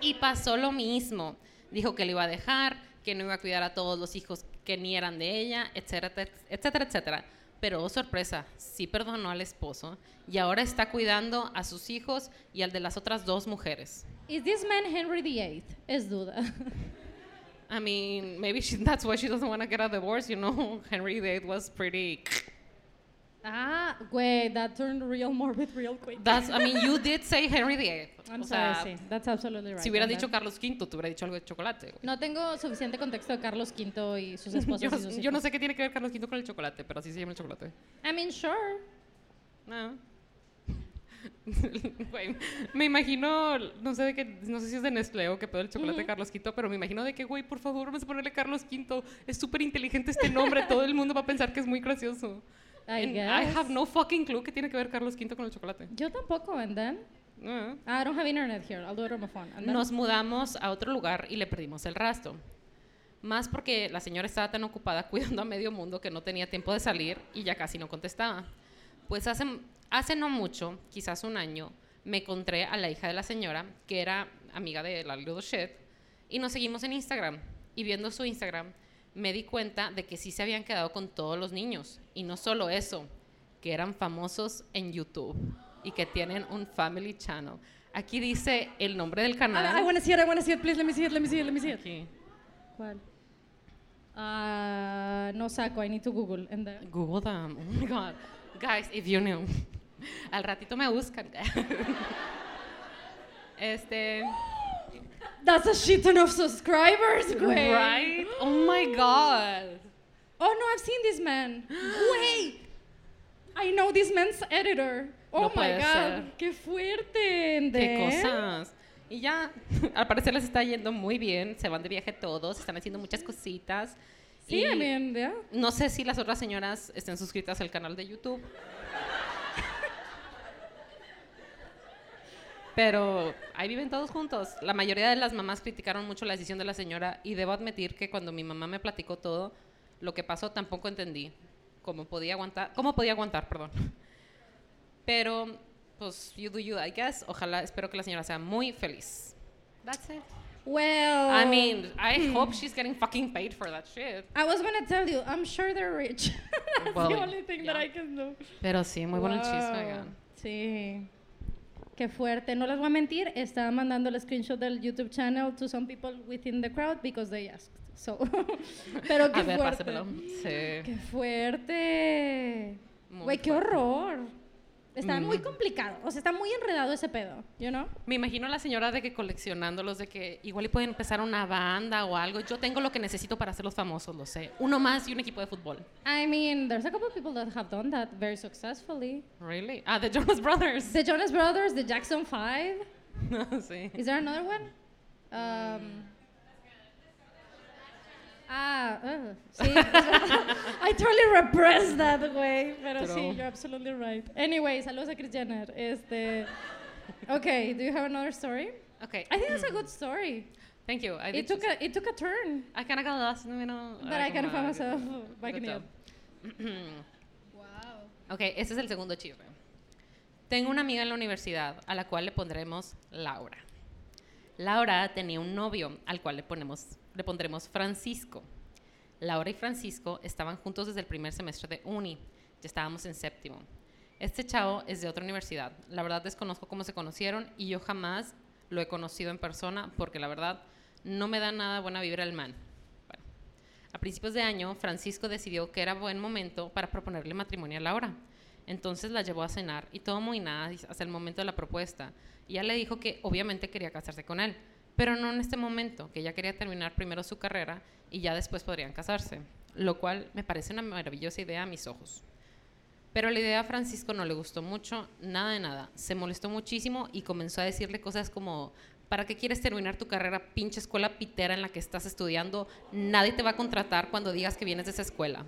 S1: y pasó lo mismo. Dijo que le iba a dejar, que no iba a cuidar a todos los hijos que ni eran de ella, etcétera, etcétera, etcétera. Pero, oh sorpresa, sí perdonó al esposo y ahora está cuidando a sus hijos y al de las otras dos mujeres.
S2: Is this man Henry VIII? Es duda.
S1: I mean, maybe she, that's why she doesn't want to get a divorce. You know, Henry VIII was pretty.
S2: Ah, wait, that turned real morbid real quick.
S1: That's, I mean, you did say Henry VIII.
S2: I'm
S1: O
S2: sorry,
S1: sea,
S2: sí. That's absolutely right.
S1: Si hubieras dicho. Carlos V, te hubiera dicho algo de chocolate. güey.
S2: No tengo suficiente contexto de Carlos V y sus esposas
S1: Yo,
S2: y sus
S1: yo no sé qué tiene que ver Carlos V con el chocolate, pero así se llama el chocolate.
S2: I mean, sure.
S1: No. Güey, me imagino, no sé de qué, no sé si es de Nestlé o qué pedo el chocolate de Carlos V, pero me imagino de que, güey, por favor, vamos a ponerle Carlos V. Es súper inteligente este nombre, todo el mundo va a pensar que es muy gracioso.
S2: I guess.
S1: I have no fucking clue qué tiene que ver Carlos V con el chocolate.
S2: Yo tampoco, and then?
S1: No.
S2: I don't have internet here. I'll do it on my phone. And then?
S1: Nos mudamos a otro lugar y le perdimos el rastro. Más porque la señora estaba tan ocupada cuidando a medio mundo que no tenía tiempo de salir y ya casi no contestaba. Pues hace, hace no mucho, quizás un año, me encontré a la hija de la señora, que era amiga de la Little Shit, y nos seguimos en Instagram. Y viendo su Instagram, me di cuenta de que sí se habían quedado con todos los niños. Y no solo eso, que eran famosos en YouTube y que tienen un Family Channel. Aquí dice el nombre del canal.
S2: I, I want to see it. I want to see it. Please, let me see it. Let me see it. Let me see it.
S1: Aquí.
S2: ¿Cuál? Ah, no saco. I need to Google. And then?
S1: Google them. Oh my God. Guys, if you knew. Al ratito me buscan. este.
S2: That's a shit ton of subscribers, güey.
S1: Right? Oh my God.
S2: Oh no, I've seen this man. Wait. I know this man's editor. Oh
S1: No
S2: my god.
S1: ser.
S2: Qué fuerte.
S1: Qué cosas. Y ya, al parecer les está yendo muy bien. Se van de viaje todos, están haciendo muchas cositas.
S2: Sí,
S1: y
S2: I mean, yeah.
S1: no sé si las otras señoras estén suscritas al canal de YouTube. Pero ahí viven todos juntos. La mayoría de las mamás criticaron mucho la decisión de la señora y debo admitir que cuando mi mamá me platicó todo lo que pasó tampoco entendí cómo podía aguantar, cómo podía aguantar, perdón. Pero pues you do you, I guess. Ojalá, espero que la señora sea muy feliz. That's it.
S2: Well,
S1: I mean, I hope she's getting fucking paid for that shit.
S2: I was gonna tell you, I'm sure they're rich. That's
S1: Well,
S2: the only thing that
S1: yeah.
S2: I can do.
S1: Pero sí, muy bueno el chisme.
S2: Wow.
S1: oigan.
S2: Sí. Qué fuerte. No les voy a mentir, estaba mandando el screenshot del YouTube channel to some people within the crowd because they asked. So, pero qué
S1: A ver,
S2: fuerte.
S1: Sí.
S2: Qué fuerte.
S1: Muy
S2: Güey, qué
S1: fuerte.
S2: horror. Está
S1: Mm.
S2: muy complicado. O sea, está muy enredado ese pedo, you know?
S1: Me imagino a la señora de que coleccionándolos, de que igual y pueden empezar una banda o algo. Yo tengo lo que necesito para hacerlos famosos, lo sé. Uno más y un equipo de fútbol.
S2: I mean, there's a couple of people that have done that very successfully.
S1: Really? Ah, the Jonas Brothers.
S2: The Jonas Brothers, the Jackson Five.
S1: sí.
S2: Is there another one? Um, ah, uh, Sí, I totally repressed that way, pero sí, you're absolutely right. Anyway, saludos a Kris Jenner. Este, okay, do you have another story?
S1: Okay.
S2: I think that's a good story.
S1: Thank you. I
S2: It took a it took a turn,
S1: I kind of got lost,
S2: but I kind of found myself back in it. Wow.
S1: Ok, ese es el segundo chisme. Tengo una amiga en la universidad a la cual le pondremos Laura. Laura tenía un novio al cual le, ponemos, le pondremos Francisco. Laura y Francisco estaban juntos desde el primer semestre de uni. Ya estábamos en séptimo. Este chavo es de otra universidad. La verdad desconozco cómo se conocieron y yo jamás lo he conocido en persona porque la verdad no me da nada buena vibra el man. Bueno, a principios de año, Francisco decidió que era buen momento para proponerle matrimonio a Laura. Entonces la llevó a cenar y todo muy nada hasta el momento de la propuesta. Y ella le dijo que obviamente quería casarse con él, pero no en este momento, que ella quería terminar primero su carrera y ya después podrían casarse, lo cual me parece una maravillosa idea a mis ojos. Pero la idea a Francisco no le gustó mucho, nada de nada. Se molestó muchísimo y comenzó a decirle cosas como, ¿para qué quieres terminar tu carrera, pinche escuela pitera en la que estás estudiando? Nadie te va a contratar cuando digas que vienes de esa escuela.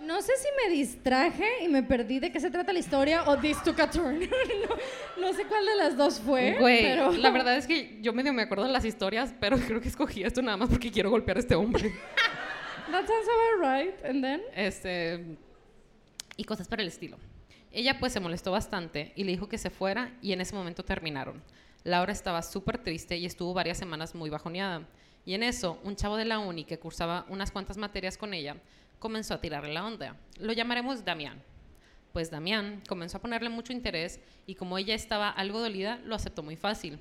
S2: No sé si me distraje y me perdí de qué se trata la historia o this took a turn. no, no sé cuál de las dos fue,
S1: Güey,
S2: pero
S1: la verdad es que yo medio me acuerdo de las historias, pero creo que escogí esto nada más porque quiero golpear a este hombre.
S2: that sounds about right. And then
S1: Este, y cosas por el estilo. Ella pues se molestó bastante y le dijo que se fuera y en ese momento terminaron. Laura estaba súper triste y estuvo varias semanas muy bajoneada. Y en eso, un chavo de la uni que cursaba unas cuantas materias con ella comenzó a tirarle la onda. Lo llamaremos Damián. Pues Damián comenzó a ponerle mucho interés y como ella estaba algo dolida, lo aceptó muy fácil.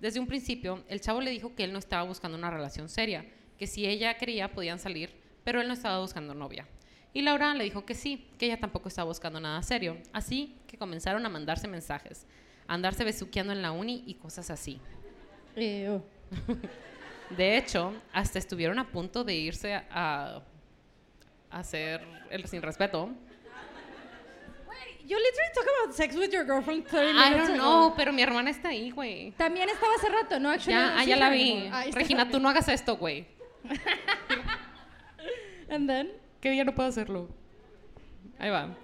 S1: Desde un principio, el chavo le dijo que él no estaba buscando una relación seria, que si ella quería podían salir, pero él no estaba buscando novia. Y Laura le dijo que sí, que ella tampoco estaba buscando nada serio. Así que comenzaron a mandarse mensajes, a andarse besuqueando en la uni y cosas así. De hecho, hasta estuvieron a punto de irse a hacer el sin respeto.
S2: You literally talk about sex with your girlfriend 30
S1: I
S2: minutes
S1: don't
S2: ago.
S1: know, pero mi hermana está ahí, güey.
S2: También estaba hace rato, ¿no? Actually,
S1: Ya,
S2: no,
S1: ah, ya la vi.
S2: está
S1: Regina, tú no hagas esto, güey.
S2: And then?
S1: ¿Qué día no puedo hacerlo? Ahí va.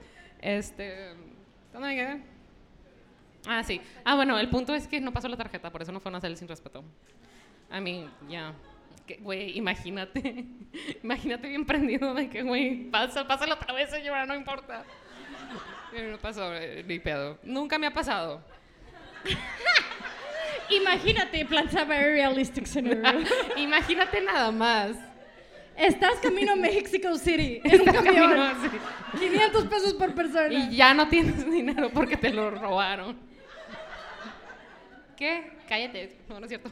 S1: Este. ¿Dónde me quedé? Ah, sí. Ah, bueno, el punto es que no pasó la tarjeta, por eso no fueron a hacer el sin respeto. A mí, ya. Que, Güey, imagínate. imagínate bien prendido de que, güey, pasa, pásalo otra vez, señora, no importa. No pasó, eh, ni pedo. Nunca me ha pasado.
S2: Imagínate, planta very realistic scenario.
S1: imagínate nada más.
S2: Estás camino a Mexico City en un camión.
S1: Camino así.
S2: 500 pesos por persona.
S1: Y ya no tienes dinero porque te lo robaron. ¿Qué? Cállate. No, no es cierto.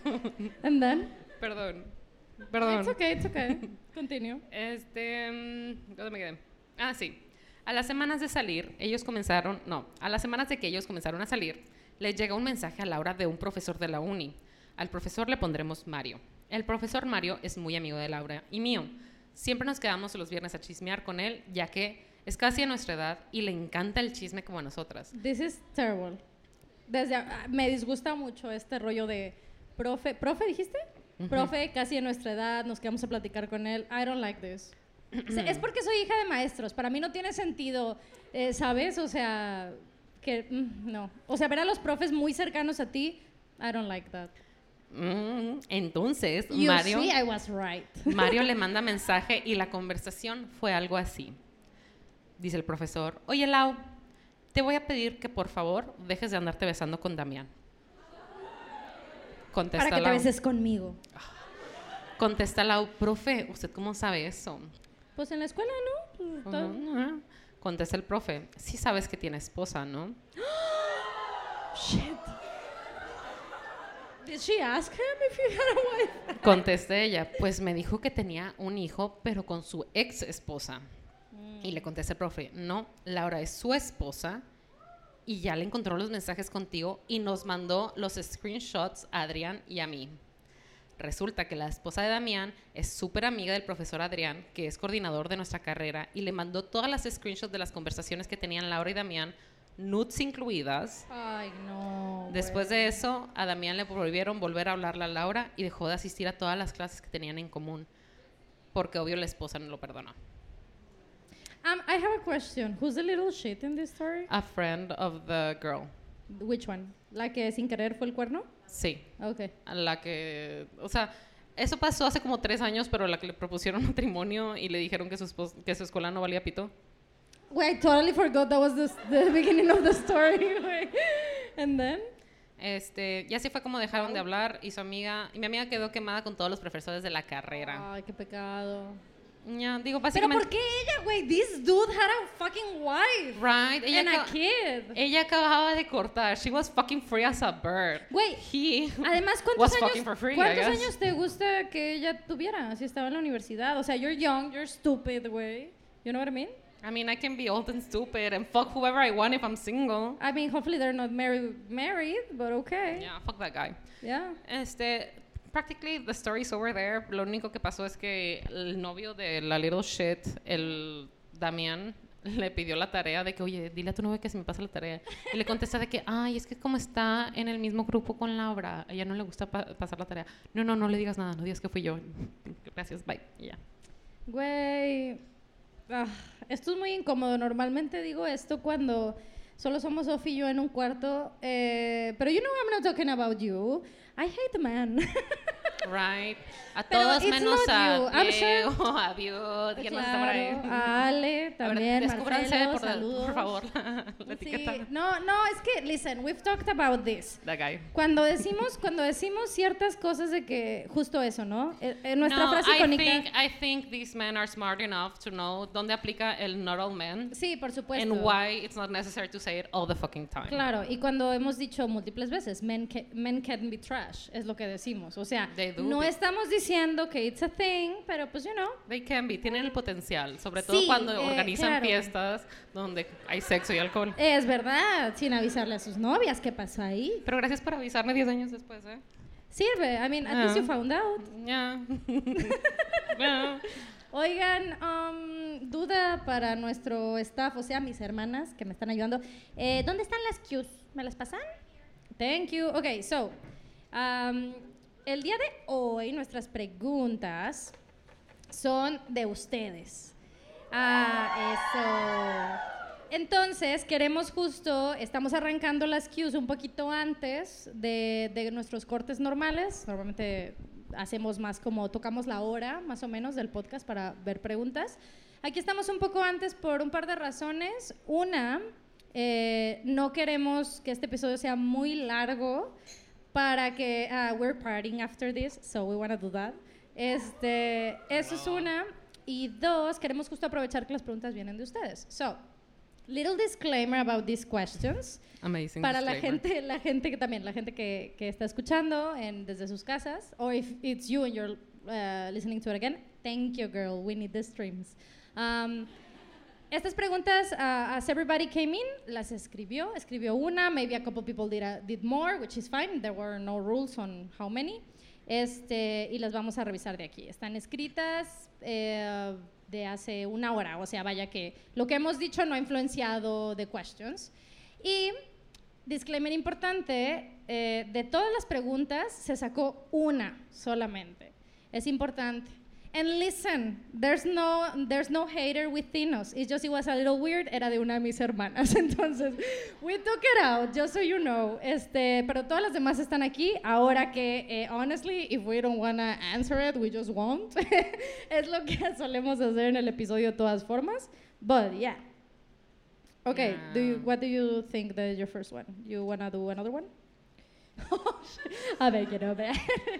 S2: And then?
S1: Perdón. Perdón.
S2: It's okay, it's okay. Continue.
S1: Este. mm, ¿Dónde me quedé? Ah, sí. A las semanas de salir, ellos comenzaron. No, a las semanas de que ellos comenzaron a salir, les llega un mensaje a Laura de un profesor de la uni. Al profesor le pondremos Mario. El profesor Mario es muy amigo de Laura y mío. Siempre nos quedamos los viernes a chismear con él, ya que es casi a nuestra edad y le encanta el chisme como a nosotras.
S2: This is terrible. Desde, me disgusta mucho este rollo de profe, profe dijiste? Profe, casi de nuestra edad, nos quedamos a platicar con él. I don't like this. O sea, es porque soy hija de maestros. Para mí no tiene sentido, eh, ¿sabes? O sea, que mm, no. O sea, ver a los profes muy cercanos a ti, I don't like that.
S1: Mm, entonces,
S2: You
S1: Mario.
S2: see, I was right.
S1: Mario le manda mensaje y la conversación fue algo así. Dice el profesor, oye Lau, te voy a pedir que por favor dejes de andarte besando con Damián. Contesta
S2: Para que te beses conmigo.
S1: Contesta Lau, profe, ¿usted cómo sabe eso?
S2: Pues en la escuela, ¿no? Pues.
S1: Contesta el profe, sí sabes que tiene esposa, ¿no?
S2: Shit. Did she ask him if he had a wife?
S1: Contesta ella, pues me dijo que tenía un hijo, pero con su ex esposa. Y le contesta el profe, no, Laura es su esposa y ya le encontró los mensajes contigo y nos mandó los screenshots a Adrián y a mí. Resulta que la esposa de Damián es súper amiga del profesor Adrián, que es coordinador de nuestra carrera, y le mandó todas las screenshots de las conversaciones que tenían Laura y Damián, nudes incluidas.
S2: Ay, no.
S1: Después de eso, a Damián le volvieron volver a hablarle a Laura y dejó de asistir a todas las clases que tenían en común. porque obvio la esposa no lo perdonó.
S2: Um, I have a question. Who's the little shit in this story?
S1: A friend of the girl.
S2: Which one? ¿La que sin querer fue el cuerno?
S1: Sí,
S2: Okay.
S1: a la que, o sea, eso pasó hace como tres años, pero la que le propusieron matrimonio y le dijeron que su, que su escuela no valía pito.
S2: Wait, I totally forgot that was the, the beginning of the story. And then?
S1: Este, y así fue como dejaron de hablar y su amiga, y mi amiga quedó quemada con todos los profesores de la carrera.
S2: Ay, qué pecado.
S1: Ya, digo,
S2: Pero
S1: básicamente...
S2: ¿por qué ella, güey? This dude had a fucking wife.
S1: Right, ella,
S2: and a kid.
S1: ella acababa de cortar. She was fucking free as a bird.
S2: Güey,
S1: He
S2: Además, ¿cuántos,
S1: was
S2: años,
S1: fucking for free,
S2: ¿cuántos años te gusta que ella tuviera si estaba en la universidad? O sea, you're young, you're stupid, güey. You know what I mean?
S1: I mean, I can be old and stupid and fuck whoever I want if I'm single.
S2: I mean, hopefully they're not married, married but okay.
S1: Yeah, fuck that guy.
S2: Yeah.
S1: Este, practically the story's over there. Lo único que pasó es que el novio de la little shit, el Damián, le pidió la tarea de que, oye, dile a tu novio que se me pasa la tarea. Y le contesta de que, ay, es que como está en el mismo grupo con Laura, a ella no le gusta pa- pasar la tarea. No, no, no le digas nada, no digas que fui yo. Gracias, bye. Y ya.
S2: Güey, ah, esto es muy incómodo. Normalmente digo esto cuando solo somos Sophie y yo en un cuarto. eh, pero you know I'm not talking about you. I hate men.
S1: Right. A
S2: Pero
S1: todos menos a
S2: you. I'm sure-
S1: Diego, a Viud, ¿quién más está por ahí?
S2: Claro, a Ale
S1: A ver,
S2: también,
S1: descúbranse,
S2: Marcelo,
S1: por,
S2: saludos.
S1: por favor, la
S2: Sí,
S1: etiqueta.
S2: no, no, es que, listen, we've talked about this.
S1: That guy.
S2: Cuando decimos, cuando decimos ciertas cosas de que, justo eso, ¿no? Eh, nuestra
S1: no,
S2: frase
S1: I
S2: icónica.
S1: think, I think these men are smart enough to know dónde aplica el not all men
S2: sí, por supuesto.
S1: and why it's not necessary to say it all the fucking time.
S2: Claro, y cuando hemos dicho múltiples veces, men, ca- men can be trash, es lo que decimos. O sea,
S1: They do
S2: no estamos diciendo que it's a thing, pero pues, you know.
S1: They can be, tienen el potencial, sobre todo
S2: Sí,
S1: cuando
S2: eh,
S1: organizan
S2: claro.
S1: fiestas donde hay sexo y alcohol.
S2: Es verdad, sin avisarle a sus novias qué pasó ahí.
S1: Pero gracias por avisarme 10 años después, ¿eh?
S2: Sirve, I mean, at least
S1: Ah.
S2: you found out.
S1: Ya. Ya.
S2: Oigan, um, duda para nuestro staff, o sea, mis hermanas que me están ayudando. Eh, ¿Dónde están las cues? ¿Me las pasan? Thank you. Ok, so, um, el día de hoy nuestras preguntas son de ustedes. Ah, eso. Entonces, queremos justo, estamos arrancando las cues un poquito antes de, de nuestros cortes normales. Normalmente hacemos más como tocamos la hora más o menos del podcast para ver preguntas. Aquí estamos un poco antes por un par de razones. Una, eh, no queremos que este episodio sea muy largo para que ah, we're partying after this, so we want to do that. Este, eso es una. Y dos, queremos justo aprovechar que las preguntas vienen de ustedes. So, little disclaimer about these questions.
S1: Amazing.
S2: Para la gente, la gente que también, la gente que, que está escuchando en, desde sus casas, or if it's you and you're uh, listening to it again, thank you, girl. We need the streams. Um, estas preguntas, uh, as everybody came in, las escribió. Escribió una, maybe a couple people did, a- did more, which is fine. There were no rules on how many. Este, y las vamos a revisar de aquí. Están escritas eh, de hace una hora, o sea, vaya que lo que hemos dicho no ha influenciado the questions. Y, disclaimer importante, eh, de todas las preguntas se sacó una solamente. Es importante. And listen, there's no, there's no hater within us. It's just it was a little weird. Era de una de mis hermanas. Entonces, we took it out, just so you know. Este, pero todas las demás están aquí. Ahora que, eh, honestly, if we don't wanna answer it, we just won't. es lo que solemos hacer en el episodio de todas formas. But yeah. Okay, do you,
S1: Yeah.
S2: what do you think that is your first one? You wanna do another one? a ver, quiero ver.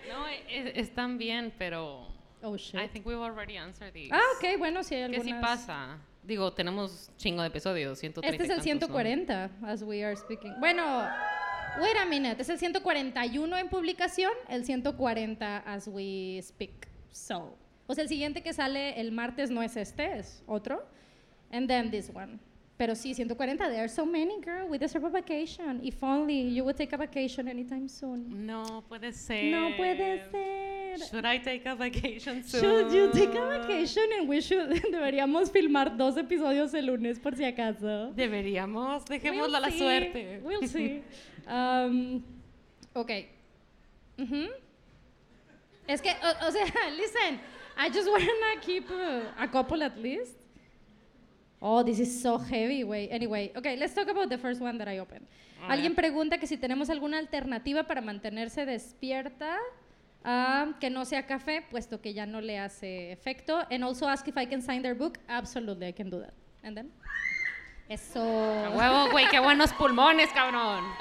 S1: No, es- están bien, pero
S2: oh shit.
S1: I think we've already answered these.
S2: Ah, ok, bueno, sí hay
S1: ¿Qué
S2: algunas.
S1: sí pasa? Digo, tenemos chingo de episodios, 130
S2: Este es el
S1: tantos, ¿no?
S2: 140, as we are speaking. Bueno, wait a minute, es el 141 en publicación, el 140 as we speak. So, o sea, el siguiente que sale el martes no es este, es otro. And then this one. Pero sí, 140, there are so many, girl. We deserve a vacation. If only you would take a vacation anytime soon.
S1: No puede ser.
S2: No puede ser.
S1: Should I take a vacation soon?
S2: Should you take a vacation and we should deberíamos filmar dos episodios el lunes por si acaso.
S1: Deberíamos, dejémoslo a la
S2: We'll see.
S1: suerte.
S2: We'll see. Um, ok. Es que, o, o sea, listen, I just wanna keep uh, a couple at least. Oh, this is so heavy, way. Anyway, okay, let's talk about the first one that I opened. Alguien pregunta que si tenemos alguna alternativa para mantenerse despierta ah, que no sea café, puesto que ya no le hace efecto. And also ask if I can sign their book. Absolutely, I can do that. And then? Eso.
S1: A huevo, güey, qué buenos pulmones, cabrón.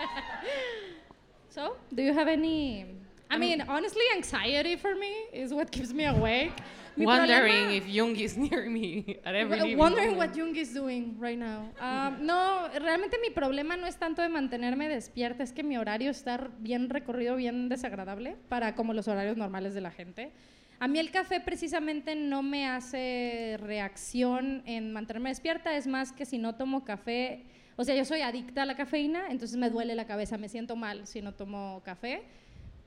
S2: So, do you have any? I mean, honestly, anxiety for me is what keeps me awake. Mi
S1: Wondering
S2: problema-
S1: if Jung is near me at every
S2: Wondering what
S1: moment.
S2: Jung is doing right now. Um, no, realmente mi problema no es tanto de mantenerme despierta, es que mi horario está bien recorrido, bien desagradable para como los horarios normales de la gente. A mí el café precisamente no me hace reacción en mantenerme despierta, es más que si no tomo café, o sea, yo soy adicta a la cafeína, entonces me duele la cabeza, me siento mal si no tomo café,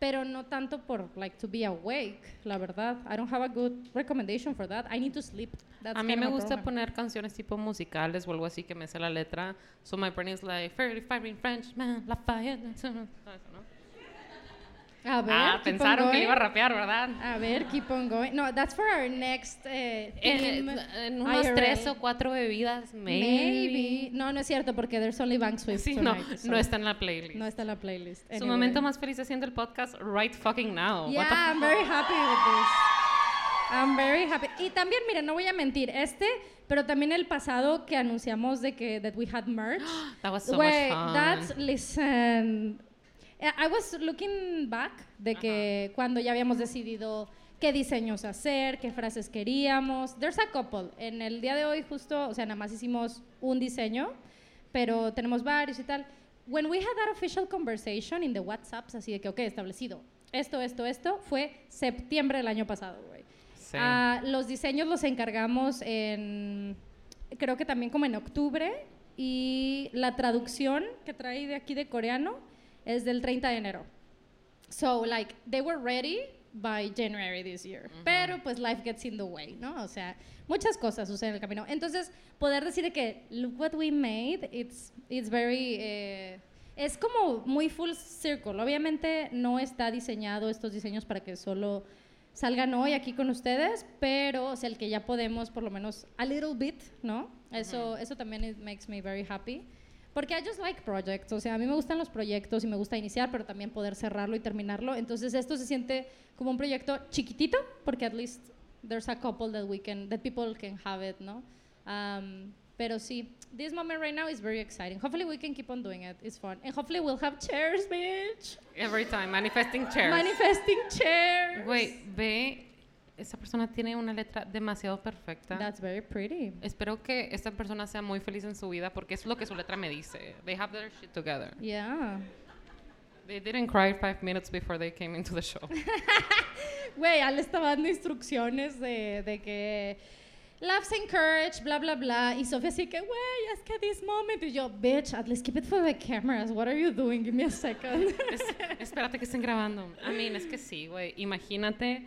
S2: pero no tanto por like to be awake, la verdad. I don't have a good recommendation for that. I need to sleep. That's
S1: A mí me gusta
S2: problem.
S1: poner canciones tipo musicales o algo así que me sé la letra. So my brain is like, "Fairly firing Frenchman, Lafayette. Todo eso, ¿no?
S2: A ver,
S1: Ah,
S2: keep on
S1: pensaron que iba a rapear, ¿verdad?
S2: A ver, keep on going. No, that's for our next uh,
S1: En, en unas tres o cuatro bebidas, maybe.
S2: Maybe. No, no es cierto porque there's only Bank Swift
S1: Sí, no,
S2: so
S1: no está en la playlist.
S2: no está en la playlist.
S1: Su momento más feliz haciendo el podcast right fucking now.
S2: Yeah, I'm very happy with this. I'm very happy. Y también, miren, no voy a mentir, este, pero también el pasado que anunciamos de que that we had merch.
S1: That was so
S2: Güey,
S1: much fun.
S2: that's listen. Eh, I was looking back de que cuando ya habíamos decidido qué diseños hacer, qué frases queríamos. There's a couple. En el día de hoy justo, o sea, nada más hicimos un diseño, pero tenemos varios y tal. When we had that official conversation in the WhatsApps, así de que, ok, establecido, esto, esto, esto, fue septiembre del año pasado, güey.
S1: Sí.
S2: Ah, los diseños los encargamos en, creo que también como en octubre, y la traducción que trae de aquí de coreano es del 30 de enero. So, like, they were ready by January this year. Pero, pues, life gets in the way, ¿no? O sea, muchas cosas suceden en el camino. Entonces, poder decir de que, look what we made, it's, it's very... eh, es como muy full circle. Obviamente no está diseñado estos diseños para que solo salgan hoy aquí con ustedes, pero o sea, el que ya podemos por lo menos a little bit, ¿no? Eso, eso también it makes me very happy. Porque I just like projects, o sea, a mí me gustan los proyectos y me gusta iniciar, pero también poder cerrarlo y terminarlo. Entonces esto se siente como un proyecto chiquitito, porque at least there's a couple that we can, that people can have it, ¿no? Um, pero sí, this moment right now is very exciting. Hopefully we can keep on doing it. It's fun. And hopefully we'll have chairs, bitch.
S1: Every time, manifesting chairs.
S2: Manifesting chairs.
S1: Güey, ve, esa persona tiene una letra demasiado perfecta.
S2: That's very pretty.
S1: Espero que esta persona sea muy feliz en su vida porque es lo que su letra me dice. They have their shit together.
S2: Yeah.
S1: They didn't cry five minutes before they came into the show.
S2: Güey, Ale estaba dando instrucciones de, de que loves encourage, bla, bla, bla. Y Sofía así que, güey, es que this moment. Y yo, bitch, at least keep it for the cameras. What are you doing? Give me a second.
S1: Es- espérate que estén grabando. I mean, es que sí, güey. Imagínate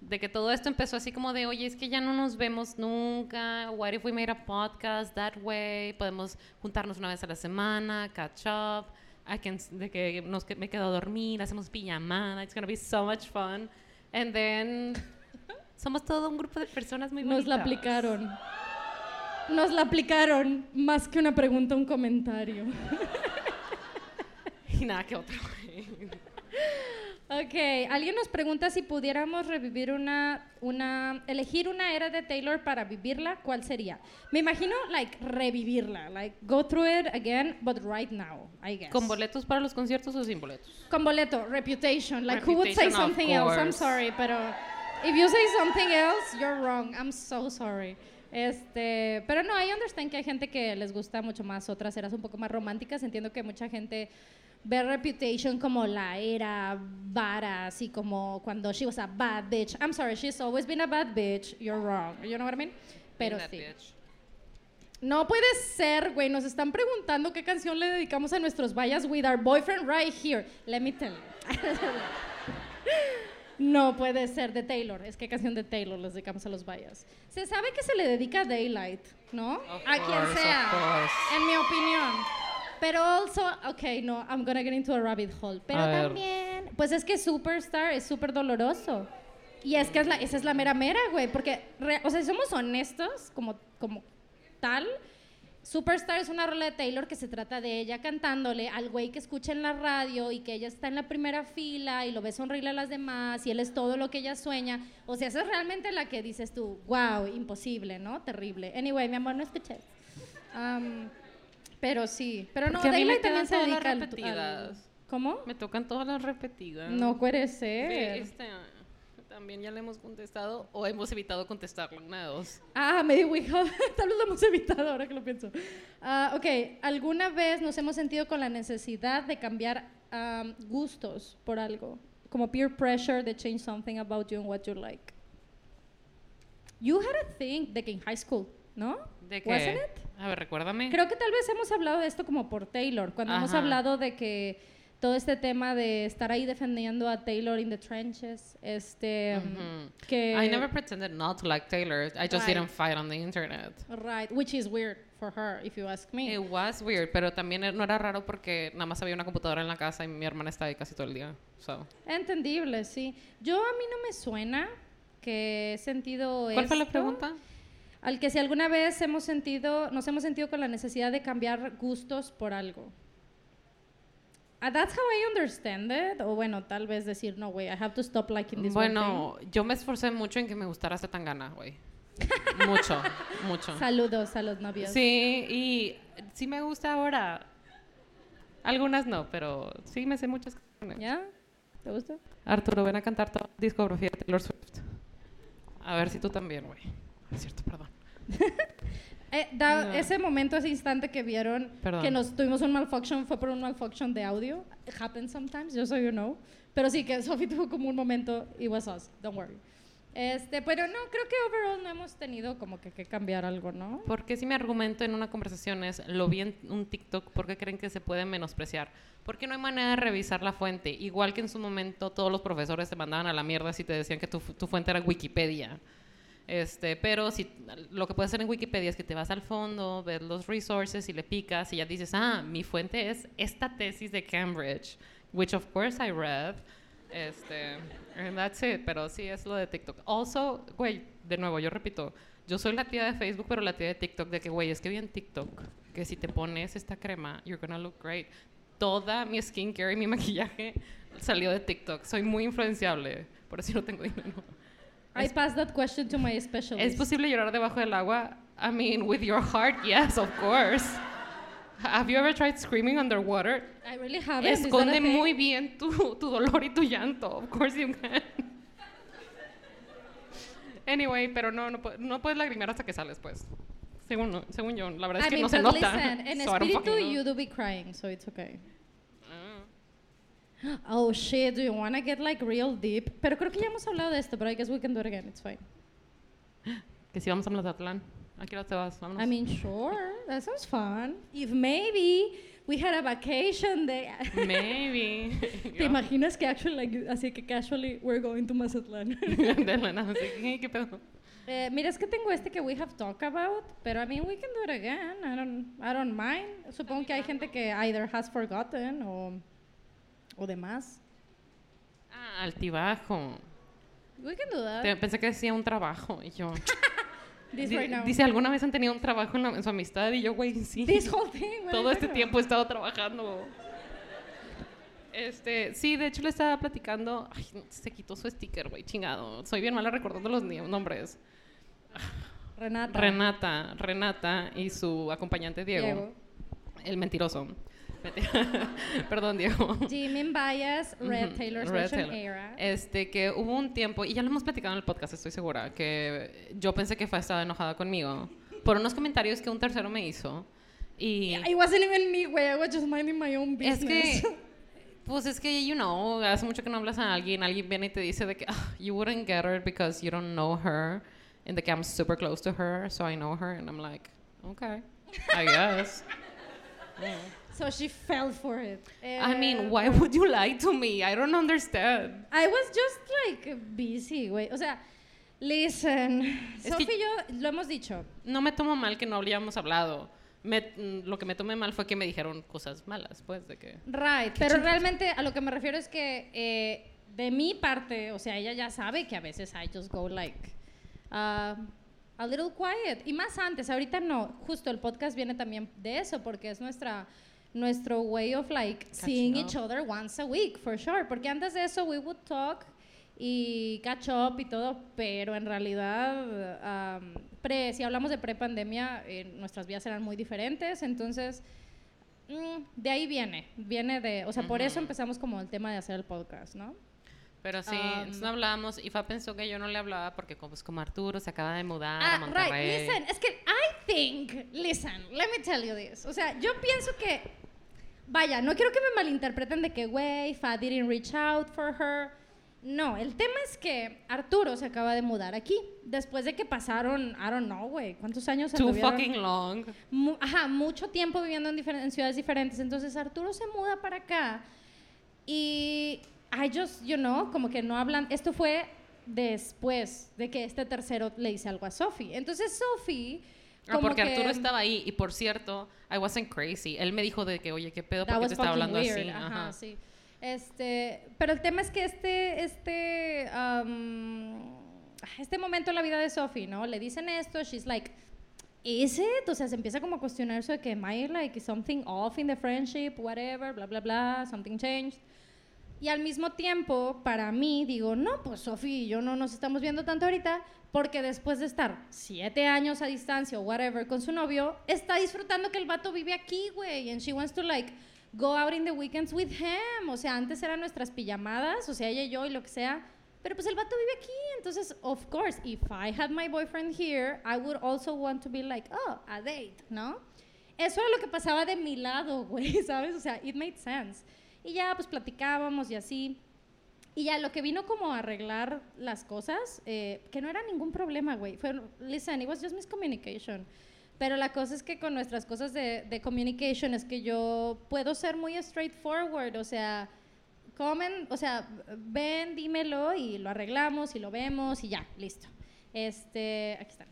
S1: de que todo esto empezó así como de, oye, es que ya no nos vemos nunca. What if we made a podcast that way? Podemos juntarnos una vez a la semana, catch up. I can, de que nos, me quedo a dormir, hacemos pijamada. It's gonna be so much fun. And then somos todo un grupo de personas muy
S2: Nos la
S1: bonitas.
S2: aplicaron. Nos la aplicaron. Más que una pregunta, un comentario.
S1: Y nada que otro.
S2: Ok, alguien nos pregunta si pudiéramos revivir una, una, elegir una era de Taylor para vivirla, ¿cuál sería? Me imagino, like, revivirla, like, go through it again, but right now, I guess.
S1: ¿Con boletos para los conciertos o sin boletos?
S2: Con boleto, reputation, like, who would say something else? I'm sorry, pero if you say something else, you're wrong. I'm so sorry. Este, pero no, I understand que hay gente que les gusta mucho más otras eras un poco más románticas. Entiendo que mucha gente ve Reputation como la era vara, así como cuando she was a bad bitch. I'm sorry, she's always been a bad bitch. You're wrong. You know what I mean? Pero sí.
S1: bitch.
S2: No puede ser, güey. Nos están preguntando qué canción le dedicamos a nuestros vallas with our boyfriend right here. Let me tell you. no puede ser de Taylor. Es que canción de Taylor les dedicamos a los vallas. Se sabe que se le dedica a Daylight, ¿no?
S1: Of
S2: a quien
S1: course,
S2: sea.
S1: of course.
S2: En mi opinión. Pero also, ok, no, I'm gonna get into a rabbit hole. Pero
S1: A ver.
S2: también, pues es que Superstar es súper doloroso. Y es que es la, esa es la mera mera, güey, porque, re- o sea, si somos honestos como, como tal, Superstar es una rola de Taylor que se trata de ella cantándole al güey que escucha en la radio y que ella está en la primera fila y lo ve sonreír a las demás y él es todo lo que ella sueña. O sea, esa es realmente la que dices tú, wow, imposible, ¿no? Terrible. Anyway, mi amor, no escuché. Um, pero sí, pero no,
S1: me
S2: Daylight también se dedica al,
S1: las repetidas.
S2: al- ¿Cómo?
S1: Me tocan todas las repetidas.
S2: No puede
S1: Sí,
S2: ser.
S1: este, también ya le hemos contestado o hemos evitado contestarlo, una de dos.
S2: Ah, we have. Tal vez lo hemos evitado ahora que lo pienso. Ah, ok, ¿alguna vez nos hemos sentido con la necesidad de cambiar um, gustos por algo? Como peer pressure de change something about you and what you like. You had a thing de que en high school, ¿no?
S1: ¿De qué?
S2: Wasn't it?
S1: A ver, recuérdame.
S2: Creo que tal vez hemos hablado de esto como por Taylor, cuando hemos
S1: Ajá.
S2: hablado de que todo este tema de estar ahí defendiendo a Taylor in the trenches, este,
S1: Ujú.
S2: que...
S1: I never pretended not to like Taylor. I just
S2: Right.
S1: didn't fight on the internet.
S2: Right, which is weird for her, if you ask me.
S1: It was weird, pero también no era raro porque nada más había una computadora en la casa y mi hermana estaba ahí casi todo el día. So.
S2: Entendible, sí. Yo a mí no me suena que he sentido
S1: ¿Cuál fue la
S2: esto.
S1: pregunta?
S2: Al que si alguna vez hemos sentido, nos hemos sentido con la necesidad de cambiar gustos por algo. Ah, that's how I understand it. O bueno, tal vez decir, no, way, I have to stop liking this one
S1: Bueno, yo me esforcé mucho en que me gustara Zetangana, güey. mucho, mucho.
S2: thing. Saludos a los novios.
S1: Sí, y sí me gusta ahora. Algunas no, pero sí me sé muchas canciones.
S2: ¿Ya? ¿Te gusta?
S1: Arturo, ven a cantar toda la discografía de Taylor Swift. A ver si tú también, güey. Es cierto, perdón.
S2: Eh, da-
S1: No.
S2: Ese momento, ese instante que vieron
S1: Perdón.
S2: que nos tuvimos un malfunction fue por un malfunction de audio. It happens sometimes, just so you know. Pero sí que Sophie tuvo como un momento, it was us, don't worry. Este, pero no, creo que overall no hemos tenido como que, que cambiar algo, ¿no?
S1: Porque si mi argumento en una conversación es, lo vi en un TikTok, ¿por qué creen que se puede menospreciar? Porque no hay manera de revisar la fuente. Igual que en su momento todos los profesores te mandaban a la mierda si te decían que tu, tu fuente era Wikipedia. Este, pero si lo que puedes hacer en Wikipedia es que te vas al fondo, ves los resources y le picas y ya dices, ah, mi fuente es esta tesis de Cambridge, which of course I read. Este, and that's it, pero sí es lo de TikTok. Also, güey, de nuevo, yo repito, yo soy la tía de Facebook, pero la tía de TikTok, de que, güey, es que vi en TikTok que si te pones esta crema, you're gonna look great. Toda mi skincare y mi maquillaje salió de TikTok. Soy muy influenciable, por eso no tengo dinero.
S2: I passed that question to my specialist.
S1: ¿Es posible llorar debajo del agua? I mean, with your heart, yes, of course. Have you ever tried screaming underwater?
S2: I really haven't.
S1: Esconde muy bien tu, tu dolor y tu llanto. Of course you can. Anyway, pero no, no, no puedes lagrimear hasta que sales, pues. Según, según yo, la verdad es
S2: I
S1: que
S2: mean,
S1: no se
S2: but
S1: nota.
S2: listen, en
S1: So
S2: espíritu you do be crying, so it's okay. Oh shit, do you want to get like real deep? Pero creo que ya hemos hablado de esto, but I guess we can do it again, it's fine.
S1: Que si vamos a Mazatlán. ¿A qué hora te vas? Vámonos.
S2: I mean, sure, that sounds fun. If maybe we had a vacation day.
S1: Maybe.
S2: ¿Te imaginas que actually, like, así que casually we're going to Mazatlán?
S1: De la nada, así, ¿qué pedo?
S2: Eh, mira, es que tengo este que we have talked about, pero I mean, we can do it again. I don't, I don't mind. Supongo que hay gente que either has forgotten o, o demás.
S1: Ah, altibajo.
S2: We can do that.
S1: Te- pensé que decía un trabajo y yo...
S2: This
S1: Di-
S2: right now.
S1: Dice, ¿alguna vez han tenido un trabajo en, la- en su amistad? Y yo, güey, sí.
S2: This whole thing. what
S1: Todo
S2: are you
S1: este
S2: talking
S1: tiempo he estado trabajando. Este, sí, de hecho le estaba platicando. Ay, se quitó su sticker, güey, chingado. Soy bien mala recordando los ni- nombres.
S2: about? Renata.
S1: Renata, Renata y su acompañante Diego.
S2: Diego.
S1: El mentiroso. Perdón, Diego.
S2: Jimin Bias, Red Taylor's
S1: Red Taylor.
S2: era.
S1: Este, que hubo un tiempo, y ya lo hemos platicado en el podcast, estoy segura, que yo pensé que Fa estaba enojada conmigo por unos comentarios que un tercero me hizo. Y
S2: It wasn't even me, güey. I was just minding my own
S1: es
S2: business.
S1: que, pues es que, you know, hace mucho que no hablas a alguien, alguien viene y te dice de que "Ah, you wouldn't get her because you don't know her, and de que I'm super close to her, so I know her, and I'm like, okay, I guess.
S2: so she fell for it.
S1: I
S2: Eh,
S1: mean, why would you lie to me? I don't understand.
S2: I was just like busy, güey. O sea, listen.
S1: Es
S2: Sophie y yo lo hemos dicho.
S1: No me tomo mal que no habíamos hablado. Me- mm, lo que me tomé mal fue que me dijeron cosas malas, pues, de que...
S2: Right, pero realmente a lo que me refiero es que eh, de mi parte, o sea, ella ya sabe que a veces I just go like uh, a little quiet. Y más antes, ahorita no. Justo el podcast viene también de eso, porque es nuestra nuestro way of like seeing
S1: up.
S2: each other once a week, for sure. Porque antes de eso we would talk y catch up y todo, pero en realidad, um, pre, si hablamos de pre-pandemia, eh, nuestras vidas eran muy diferentes, entonces mm, de ahí viene, viene de, o sea, por eso empezamos como el tema de hacer el podcast, ¿no?
S1: Pero sí,
S2: Um,
S1: no hablábamos. Y Fa pensó que yo no le hablaba porque como, pues, como Arturo se acaba de mudar a
S2: Ah, right,
S1: Monterrey.
S2: listen, es que I think, listen, let me tell you this. O sea, yo pienso que, vaya, no quiero que me malinterpreten de que, güey, Fa didn't reach out for her. No, el tema es que Arturo se acaba de mudar aquí. Después de que pasaron, I don't know, güey, ¿cuántos años
S1: Too fucking long.
S2: Mu- ajá, mucho tiempo viviendo en, en ciudades diferentes. Entonces Arturo se muda para acá y I just, you know, como que no hablan. Esto fue después de que este tercero le hice algo a Sophie. Entonces Sophie.
S1: Ah,
S2: como
S1: porque
S2: que-
S1: Arturo estaba ahí. Y por cierto, I wasn't crazy. Él me dijo de que, oye, ¿qué pedo?
S2: That
S1: ¿Por qué
S2: was
S1: te estaba hablando
S2: weird.
S1: así?
S2: Ajá,
S1: Ajá.
S2: sí. Este, pero el tema es que este, este, um, este momento en la vida de Sophie, ¿no? Le dicen esto, she's like, is it? O sea, se empieza como a cuestionar eso de que, am I like something off in the friendship, whatever, bla, bla, bla, something changed. Y al mismo tiempo, para mí, digo, no, pues Sophie y yo no nos estamos viendo tanto ahorita, porque después de estar siete años a distancia o whatever con su novio, está disfrutando que el vato vive aquí, güey, and she wants to like go out in the weekends with him. O sea, antes eran nuestras pijamadas, o sea, ella y yo y lo que sea, pero pues el vato vive aquí, entonces, of course, if I had my boyfriend here, I would also want to be like, oh, a date, ¿no? Eso era lo que pasaba de mi lado, güey, ¿sabes? O sea, it made sense. Y ya, pues platicábamos y así. Y ya lo que vino como a arreglar las cosas, eh, que no era ningún problema, güey. Fue, listen, it was just miscommunication. Pero la cosa es que con nuestras cosas de, de communication es que yo puedo ser muy straightforward, o sea, comen, o sea, ven, dímelo y lo arreglamos y lo vemos y ya, listo. Este, aquí están.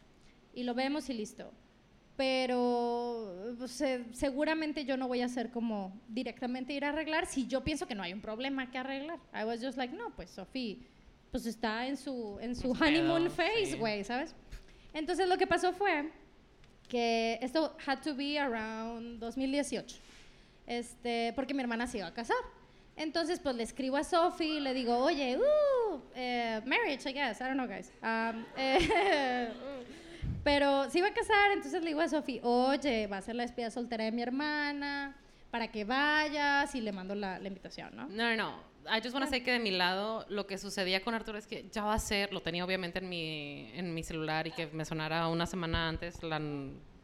S2: Y lo vemos y listo. Pero pues, se- seguramente yo no voy a hacer como directamente ir a arreglar si yo pienso que no hay un problema que arreglar. I was just like, no, pues Sofía, pues está en su, en su
S1: su
S2: honeymoon phase,
S1: sí.
S2: güey, ¿sabes? Entonces lo que pasó fue que esto had to be around 2018, este, porque mi hermana se iba a casar. Entonces, pues le escribo a Sophie y le digo, oye, uh, eh, marriage, I guess, I don't know, guys. Um, eh, pero se iba a casar, entonces le digo a Sophie, oye, va a ser la despedida soltera de mi hermana, para que vayas y le mando la, la invitación, ¿no?
S1: No, no, no. I just want say que de mi lado lo que sucedía con Arturo es que ya va a ser, lo tenía obviamente en mi, en mi celular y que me sonara una semana antes la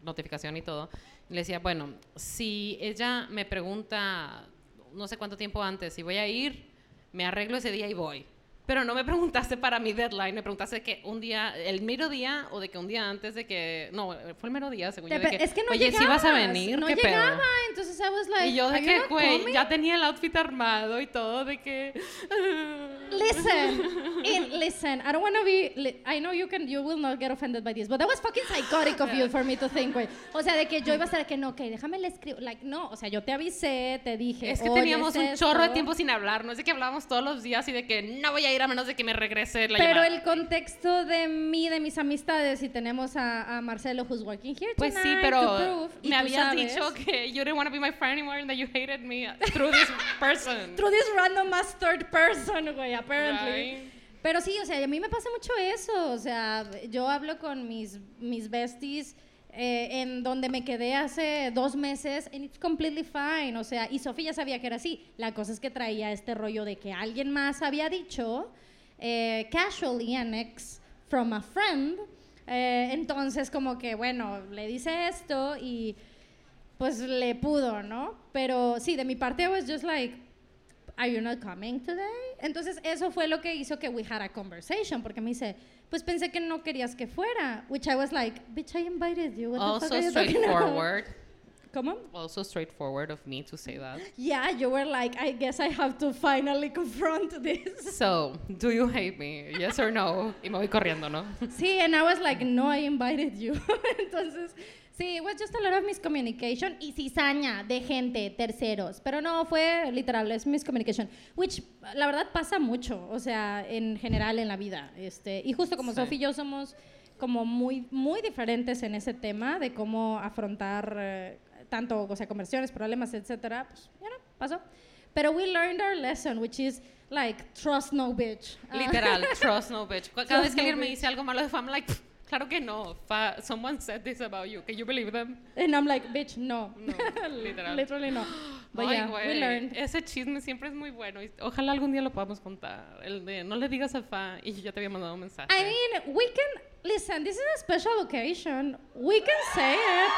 S1: notificación y todo. Y le decía, bueno, si ella me pregunta no sé cuánto tiempo antes si voy a ir, me arreglo ese día y voy. Pero no me preguntaste para mi deadline, me preguntaste que un día, el mero día o de que un día antes de que, no, fue el mero día, según yo, de que,
S2: es que no
S1: oye, si vas a venir,
S2: no
S1: ¿qué
S2: llegaba,
S1: pedo?
S2: entonces I was like,
S1: Y yo de
S2: "Are you
S1: que, güey,
S2: coming?"
S1: ya tenía el outfit armado y todo, de que...
S2: Listen, listen. I don't want to be. li- I know you can. You will not get offended by this, but that was fucking psychotic of you for me to think, güey. O sea, de que yo iba a estar de que no, ok, déjame le escribo. Like, no, o sea, yo te avisé, te dije.
S1: Es que
S2: "Oye,
S1: teníamos un chorro de
S2: esto".
S1: tiempo sin hablar, no es de que hablábamos todos los días y de que no voy a ir a menos de que me regrese la
S2: Pero
S1: llamada.
S2: el contexto de mí, de mis amistades, y tenemos a, a Marcelo, who's working here
S1: Pues sí,
S2: tonight
S1: pero
S2: to prove, y
S1: me
S2: tú
S1: habías
S2: sabes,
S1: dicho que you didn't want to be my friend anymore and that you hated me through this person.
S2: Through this random ass third person, güey, apparently.
S1: Right.
S2: Pero sí, o sea, a mí me pasa mucho eso. O sea, yo hablo con mis, mis besties eh, en donde me quedé hace dos meses and it's completely fine. O sea, y Sofía sabía que era así. La cosa es que traía este rollo de que alguien más había dicho, eh, casually an ex from a friend. Eh, entonces, como que, bueno, le dice esto y pues le pudo, ¿no? Pero sí, de mi parte, I was just like, Are you not coming today? Entonces, eso fue lo que hizo que we had a conversation, porque me dice, pues pensé que no querías que fuera, which I was like, bitch, I invited you. What the fuck
S1: Also
S2: are you talking about?"
S1: straightforward.
S2: ¿Cómo?
S1: Also straightforward of me to say that.
S2: Yeah, you were like, I guess I have to finally confront this.
S1: So, do you hate me? Yes or no? Y me voy corriendo, ¿no?
S2: Sí, and I was like, no, I invited you. Entonces, Sí, it was just a lot of miscommunication y cizaña de gente, terceros. Pero no, fue literal, es miscommunication. Which, la verdad, pasa mucho, o sea, en general en la vida. Este, y justo como
S1: Sí.
S2: Sophie y yo somos como muy, muy diferentes en ese tema de cómo afrontar eh, tanto, o sea, conversiones, problemas, etcétera, pues, ya no, pasó. Pero we learned our lesson, which is, like, trust no bitch. Ah.
S1: Literal, trust no bitch. Cada
S2: Trust
S1: vez que
S2: no
S1: alguien me
S2: bitch.
S1: dice algo malo de Fa, I'm like, "Pff, claro que no. Fa, someone said this about you. Can you believe them?
S2: And I'm like, bitch, no.
S1: No, literal.
S2: Literally no. But
S1: Ay,
S2: yeah, we learned.
S1: Ese chisme siempre es muy bueno. Ojalá algún día lo podamos contar. El de no le digas a Fa y yo ya te había mandado un mensaje.
S2: I mean, we can listen. This is a special occasion. We can say it.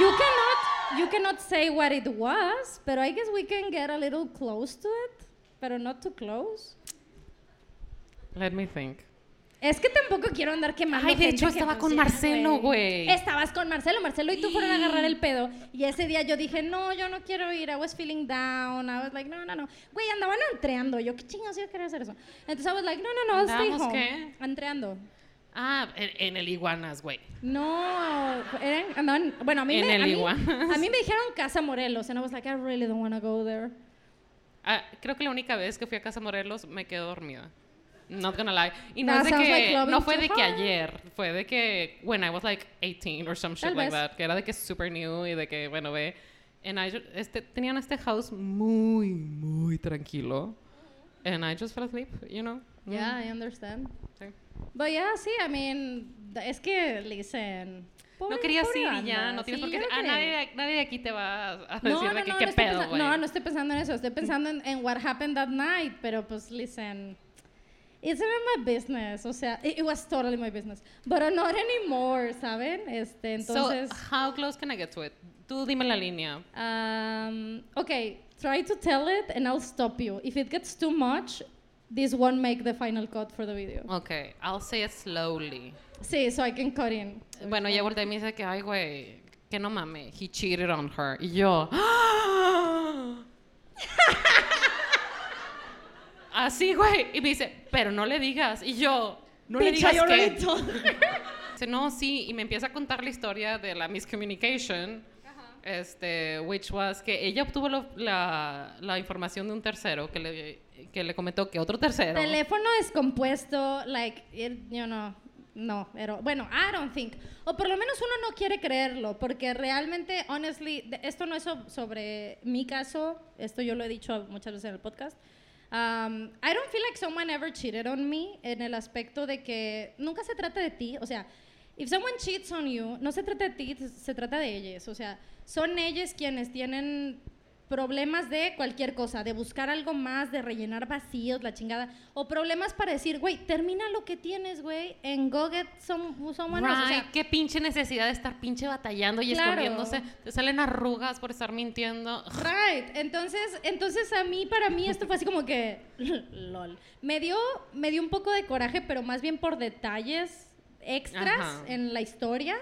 S2: You cannot. You cannot say what it was, but I guess we can get a little close to it, but not too close.
S1: Let me think.
S2: Es que tampoco quiero andar quemando.
S1: Ay, de hecho, estaba con Marcelo, güey.
S2: Estabas con Marcelo. Marcelo y tú fueron a agarrar el pedo. Y ese día yo dije, no, yo no quiero ir. I was feeling down. I was like, no, no, no. Güey, andaban antreando. Yo, ¿qué chingados iba a querer hacer eso? Entonces I was like, no, no, no, stay
S1: ¿Andábamos
S2: home.
S1: qué?
S2: Antreando.
S1: Ah, en, en el Iguanas, güey.
S2: No, eran, andaban, bueno, a mí,
S1: En
S2: me,
S1: el
S2: a, mí,
S1: Iguanas.
S2: a mí me dijeron Casa Morelos, and I was like, I really don't want to go there.
S1: Ah, creo que la única vez que fui a Casa Morelos me quedé dormida. Not gonna lie. Y no es de
S2: like
S1: que,
S2: loving
S1: no fue de que ayer, fue de que when I was like 18 or some shit
S2: Tal
S1: like
S2: vez.
S1: that, que era de que super new y de que, bueno, ve, and I este, tenían este house muy, muy tranquilo. And I just fell asleep, you know? Mm,
S2: Yeah, I understand.
S1: sí.
S2: But yeah, sí, I mean, es que, listen.
S1: No
S2: pobre-
S1: querías
S2: pobre
S1: ir y ya, no tienes
S2: sí,
S1: por qué.
S2: no
S1: Ah,
S2: quería
S1: nadie, nadie de aquí te va a
S2: No,
S1: decir
S2: no,
S1: de
S2: no,
S1: que
S2: no
S1: qué pedo, güey.
S2: no, no estoy pensando en eso, estoy pensando en, en what happened that night, pero pues, listen, it's not my business, o sea, it, it was totally my business, but not anymore, ¿saben? Este, entonces...
S1: So, how close can I get to it? Tú dime la línea.
S2: Um, okay, try to tell it and I'll stop you. If it gets too much, this won't make the final cut for the video.
S1: Okay, I'll say it slowly.
S2: Sí, so I can cut in.
S1: Bueno, ella voltea y me dice que, ay, güey, que no mames, he cheated on her. Y yo, así, güey. Y me dice, pero no le digas. Y yo, no le digas
S2: her.
S1: Dice, no, sí. Y me empieza a contar la historia de la miscommunication. Este, which was que ella obtuvo lo- la, la información de un tercero que le, que le comentó que otro tercero.
S2: Teléfono descompuesto, like, it, you know, no, pero bueno, I don't think, o por lo menos uno no quiere creerlo, porque realmente, honestly, de- esto no es so- sobre mi caso, esto yo lo he dicho muchas veces en el podcast. Um, I don't feel like someone ever cheated on me en el aspecto de que nunca se trata de ti, o sea, if someone cheats on you, no se trata de ti, se trata de ellos, o sea, son ellos quienes tienen problemas de cualquier cosa, de buscar algo más, de rellenar vacíos, la chingada, o problemas para decir, güey, termina lo que tienes, güey, en go get some, someone else. O
S1: Right,
S2: sea,
S1: qué pinche necesidad de estar pinche batallando y
S2: Claro.
S1: escondiéndose. Te salen arrugas por estar mintiendo.
S2: Right, entonces, entonces a mí, para mí esto fue así como que, lol, me dio, me dio un poco de coraje, pero más bien por detalles extras
S1: Ajá.
S2: en la historia,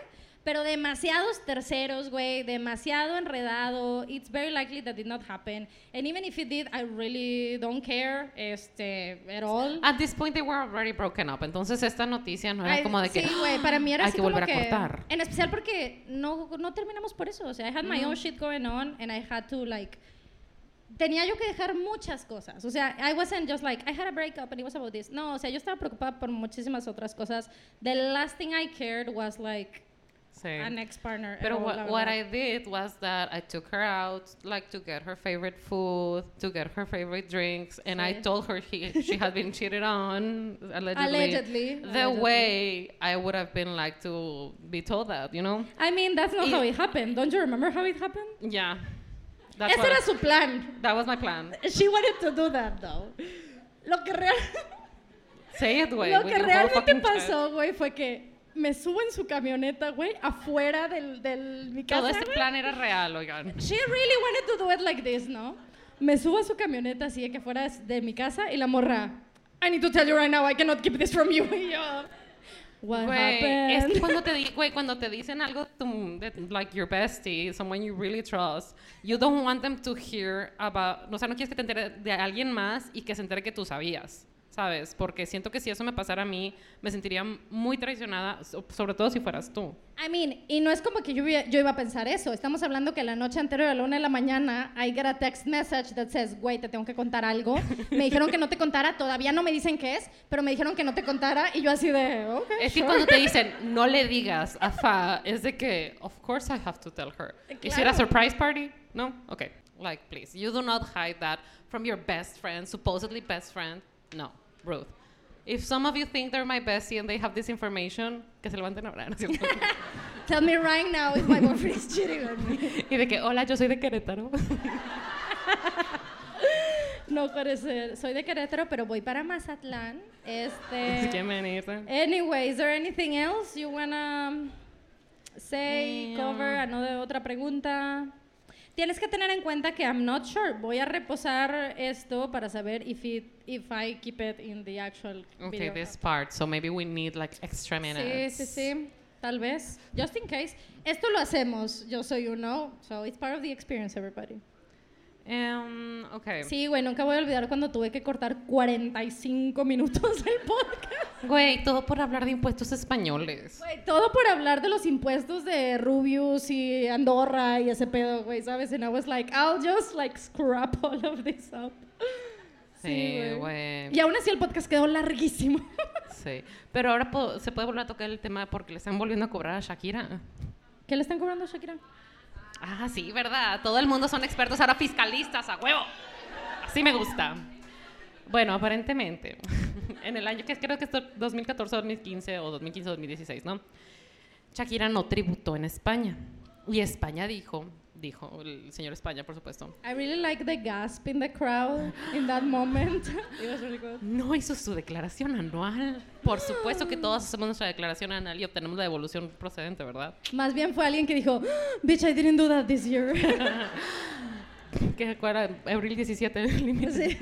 S2: pero demasiados terceros, güey, demasiado enredado, it's very likely that did not happen, and even if it did, I really don't care, este, at all.
S1: At this point they were already broken up. Entonces esta noticia no era
S2: Ay,
S1: como de que
S2: Sí, güey, para mí era
S1: hay
S2: así
S1: que
S2: como
S1: volver a
S2: que-
S1: cortar.
S2: En especial porque no, no terminamos por eso. O sea, I had my own shit going on and I had to, like... Tenía yo que dejar muchas cosas. O sea, I wasn't just like, I had a breakup and it was about this. No, o sea, yo estaba preocupada por muchísimas otras cosas. The last thing I cared was, like,
S1: Sí.
S2: an ex-partner. But all,
S1: what, what. I did was that I took her out, like to get her favorite food, to get her favorite drinks, and I told her he, she had been cheated on, allegedly.
S2: Allegedly,
S1: The
S2: allegedly.
S1: way I would have been like to be told that, you know?
S2: I mean, that's not
S1: Y-
S2: how it happened. Don't you remember how it happened?
S1: Yeah. That's
S2: Ese era su plan.
S1: that was my plan.
S2: She wanted to do that, though. Lo que real...
S1: Say it, güey.
S2: Lo que realmente pasó, güey, fue que me subo en su camioneta, güey, afuera del, del mi casa.
S1: Todo este
S2: güey.
S1: plan era real, oigan.
S2: She really wanted to do it like this, ¿no? Me subo a su camioneta así de que fuera de mi casa y la morra. I need to tell you right now, I cannot keep this from you. Y yo, What
S1: es
S2: happened?
S1: que cuando te, di- güey, cuando te dicen algo tu- de, like your bestie, someone you really trust, you don't want them to hear about, o sea, no quieres que te entere de alguien más y que se entere que tú sabías, ¿sabes? Porque siento que si eso me pasara a mí, me sentiría muy traicionada, so- sobre todo si fueras tú.
S2: I mean, y no es como que yo, iba- yo iba a pensar eso. Estamos hablando que la noche anterior a la una de la mañana, I get a text message that says, güey, te tengo que contar algo. Me dijeron que no te contara, todavía no me dicen qué es, pero me dijeron que no te contara y yo así de, ok,
S1: Es que
S2: sure".
S1: cuando te dicen, no le digas a Fa, es de que, of course I have to tell her. Is it a
S2: Claro.
S1: surprise party? No? Okay. Like, please, you do not hide that from your best friend, supposedly best friend. No, If some of you think they're my bestie and they have this information, que se levanten ahora.
S2: Tell me right now if my boyfriend is cheating on me.
S1: y de que, hola, yo soy de Querétaro.
S2: No puede ser. Soy de Querétaro, pero voy para Mazatlán.
S1: si
S2: Este.
S1: quieren.
S2: Anyway, is there anything else you wanna say,
S1: Eh,
S2: cover, another otra pregunta? Tienes que tener en cuenta que I'm not sure. Voy a reposar esto para saber if it, if I keep it in the actual
S1: Okay,
S2: video.
S1: this part. So maybe we need like extra
S2: Sí,
S1: minutes.
S2: sí, sí. Tal vez. Just in case. Esto lo hacemos. Yo soy uno. So it's part of the experience, everybody.
S1: Um, okay.
S2: Sí, güey, nunca voy a olvidar cuando tuve que cortar 45 minutos del podcast.
S1: Güey, todo por hablar de impuestos españoles.
S2: Güey, todo por hablar de los impuestos de Rubius y Andorra y ese pedo, güey, ¿sabes? And I was like, I'll just like scrap all of this up.
S1: Sí, güey.
S2: Y aún así el podcast quedó larguísimo.
S1: Sí. Pero ahora se puede volver a tocar el tema porque le están volviendo a cobrar a Shakira.
S2: ¿Qué le están cobrando a Shakira?
S1: Ah, sí, ¿verdad? Todo el mundo son expertos ahora fiscalistas, a huevo. Así me gusta. Bueno, aparentemente, en el año que creo que es 2014, 2015 o 2015, 2016, ¿no? Shakira no tributó en España. Y España dijo, dijo el señor España, por supuesto,
S2: I really like the gasp in the crowd in that moment. It was really good.
S1: no hizo su declaración anual. Por supuesto que todos hacemos nuestra declaración anual y obtenemos la devolución procedente, ¿verdad?
S2: Más bien fue alguien que dijo, bitch, I didn't do that this year.
S1: que era abril 17 el límite.
S2: Sí.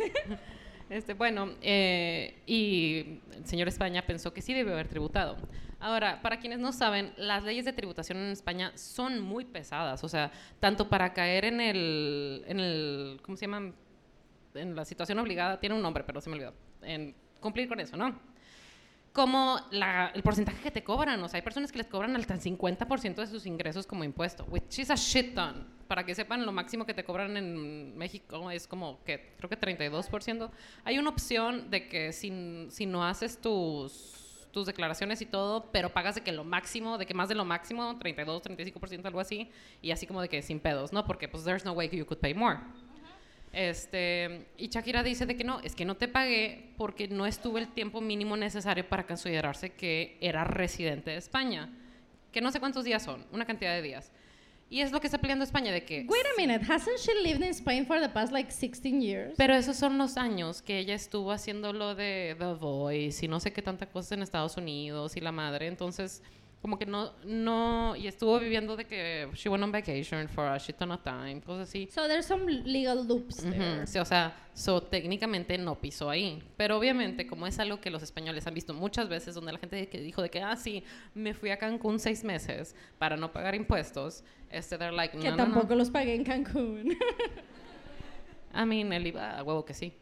S1: Este, bueno, eh, y el señor España pensó que sí debe haber tributado. Ahora, para quienes no saben, las leyes de tributación en España son muy pesadas, o sea, tanto para caer en el, ¿cómo se llama? En la situación obligada, tiene un nombre, pero se me olvidó, en cumplir con eso, ¿no? Como la- el porcentaje que te cobran, o sea, hay personas que les cobran hasta el 50% de sus ingresos como impuesto, which is a shit ton. Para que sepan, lo máximo que te cobran en México es como que creo que 32%. Hay una opción de que si, si no haces tus, tus declaraciones y todo, pero pagas de que lo máximo, de que más de lo máximo, 32, 35%, algo así, y así como de que sin pedos, ¿no? Porque pues there's no way you could pay more. Este, y Shakira dice de que no, es que no te pagué porque no estuve el tiempo mínimo necesario para considerarse que era residente de España. Que no sé cuántos días son, una cantidad de días. Y es lo que está peleando España de que...
S2: Wait a minute, hasn't she lived in Spain for the past like 16 years?
S1: Pero esos son los años que ella estuvo haciendo lo de The Voice y no sé qué tanta cosas en Estados Unidos y la madre. Entonces, como que no, no, y estuvo viviendo de que she went on vacation for a shit ton of time, cosas así.
S2: So there's some legal loops there.
S1: Ujú, sí, o sea, so, técnicamente no pisó ahí. Pero obviamente, como es algo que los españoles han visto muchas veces, donde la gente que dijo de que, ah, sí, me fui a Cancún seis meses para no pagar impuestos, este, they're like,
S2: Que
S1: no, no,
S2: tampoco
S1: no.
S2: los pagué en Cancún.
S1: I mean, él iba a huevo que sí.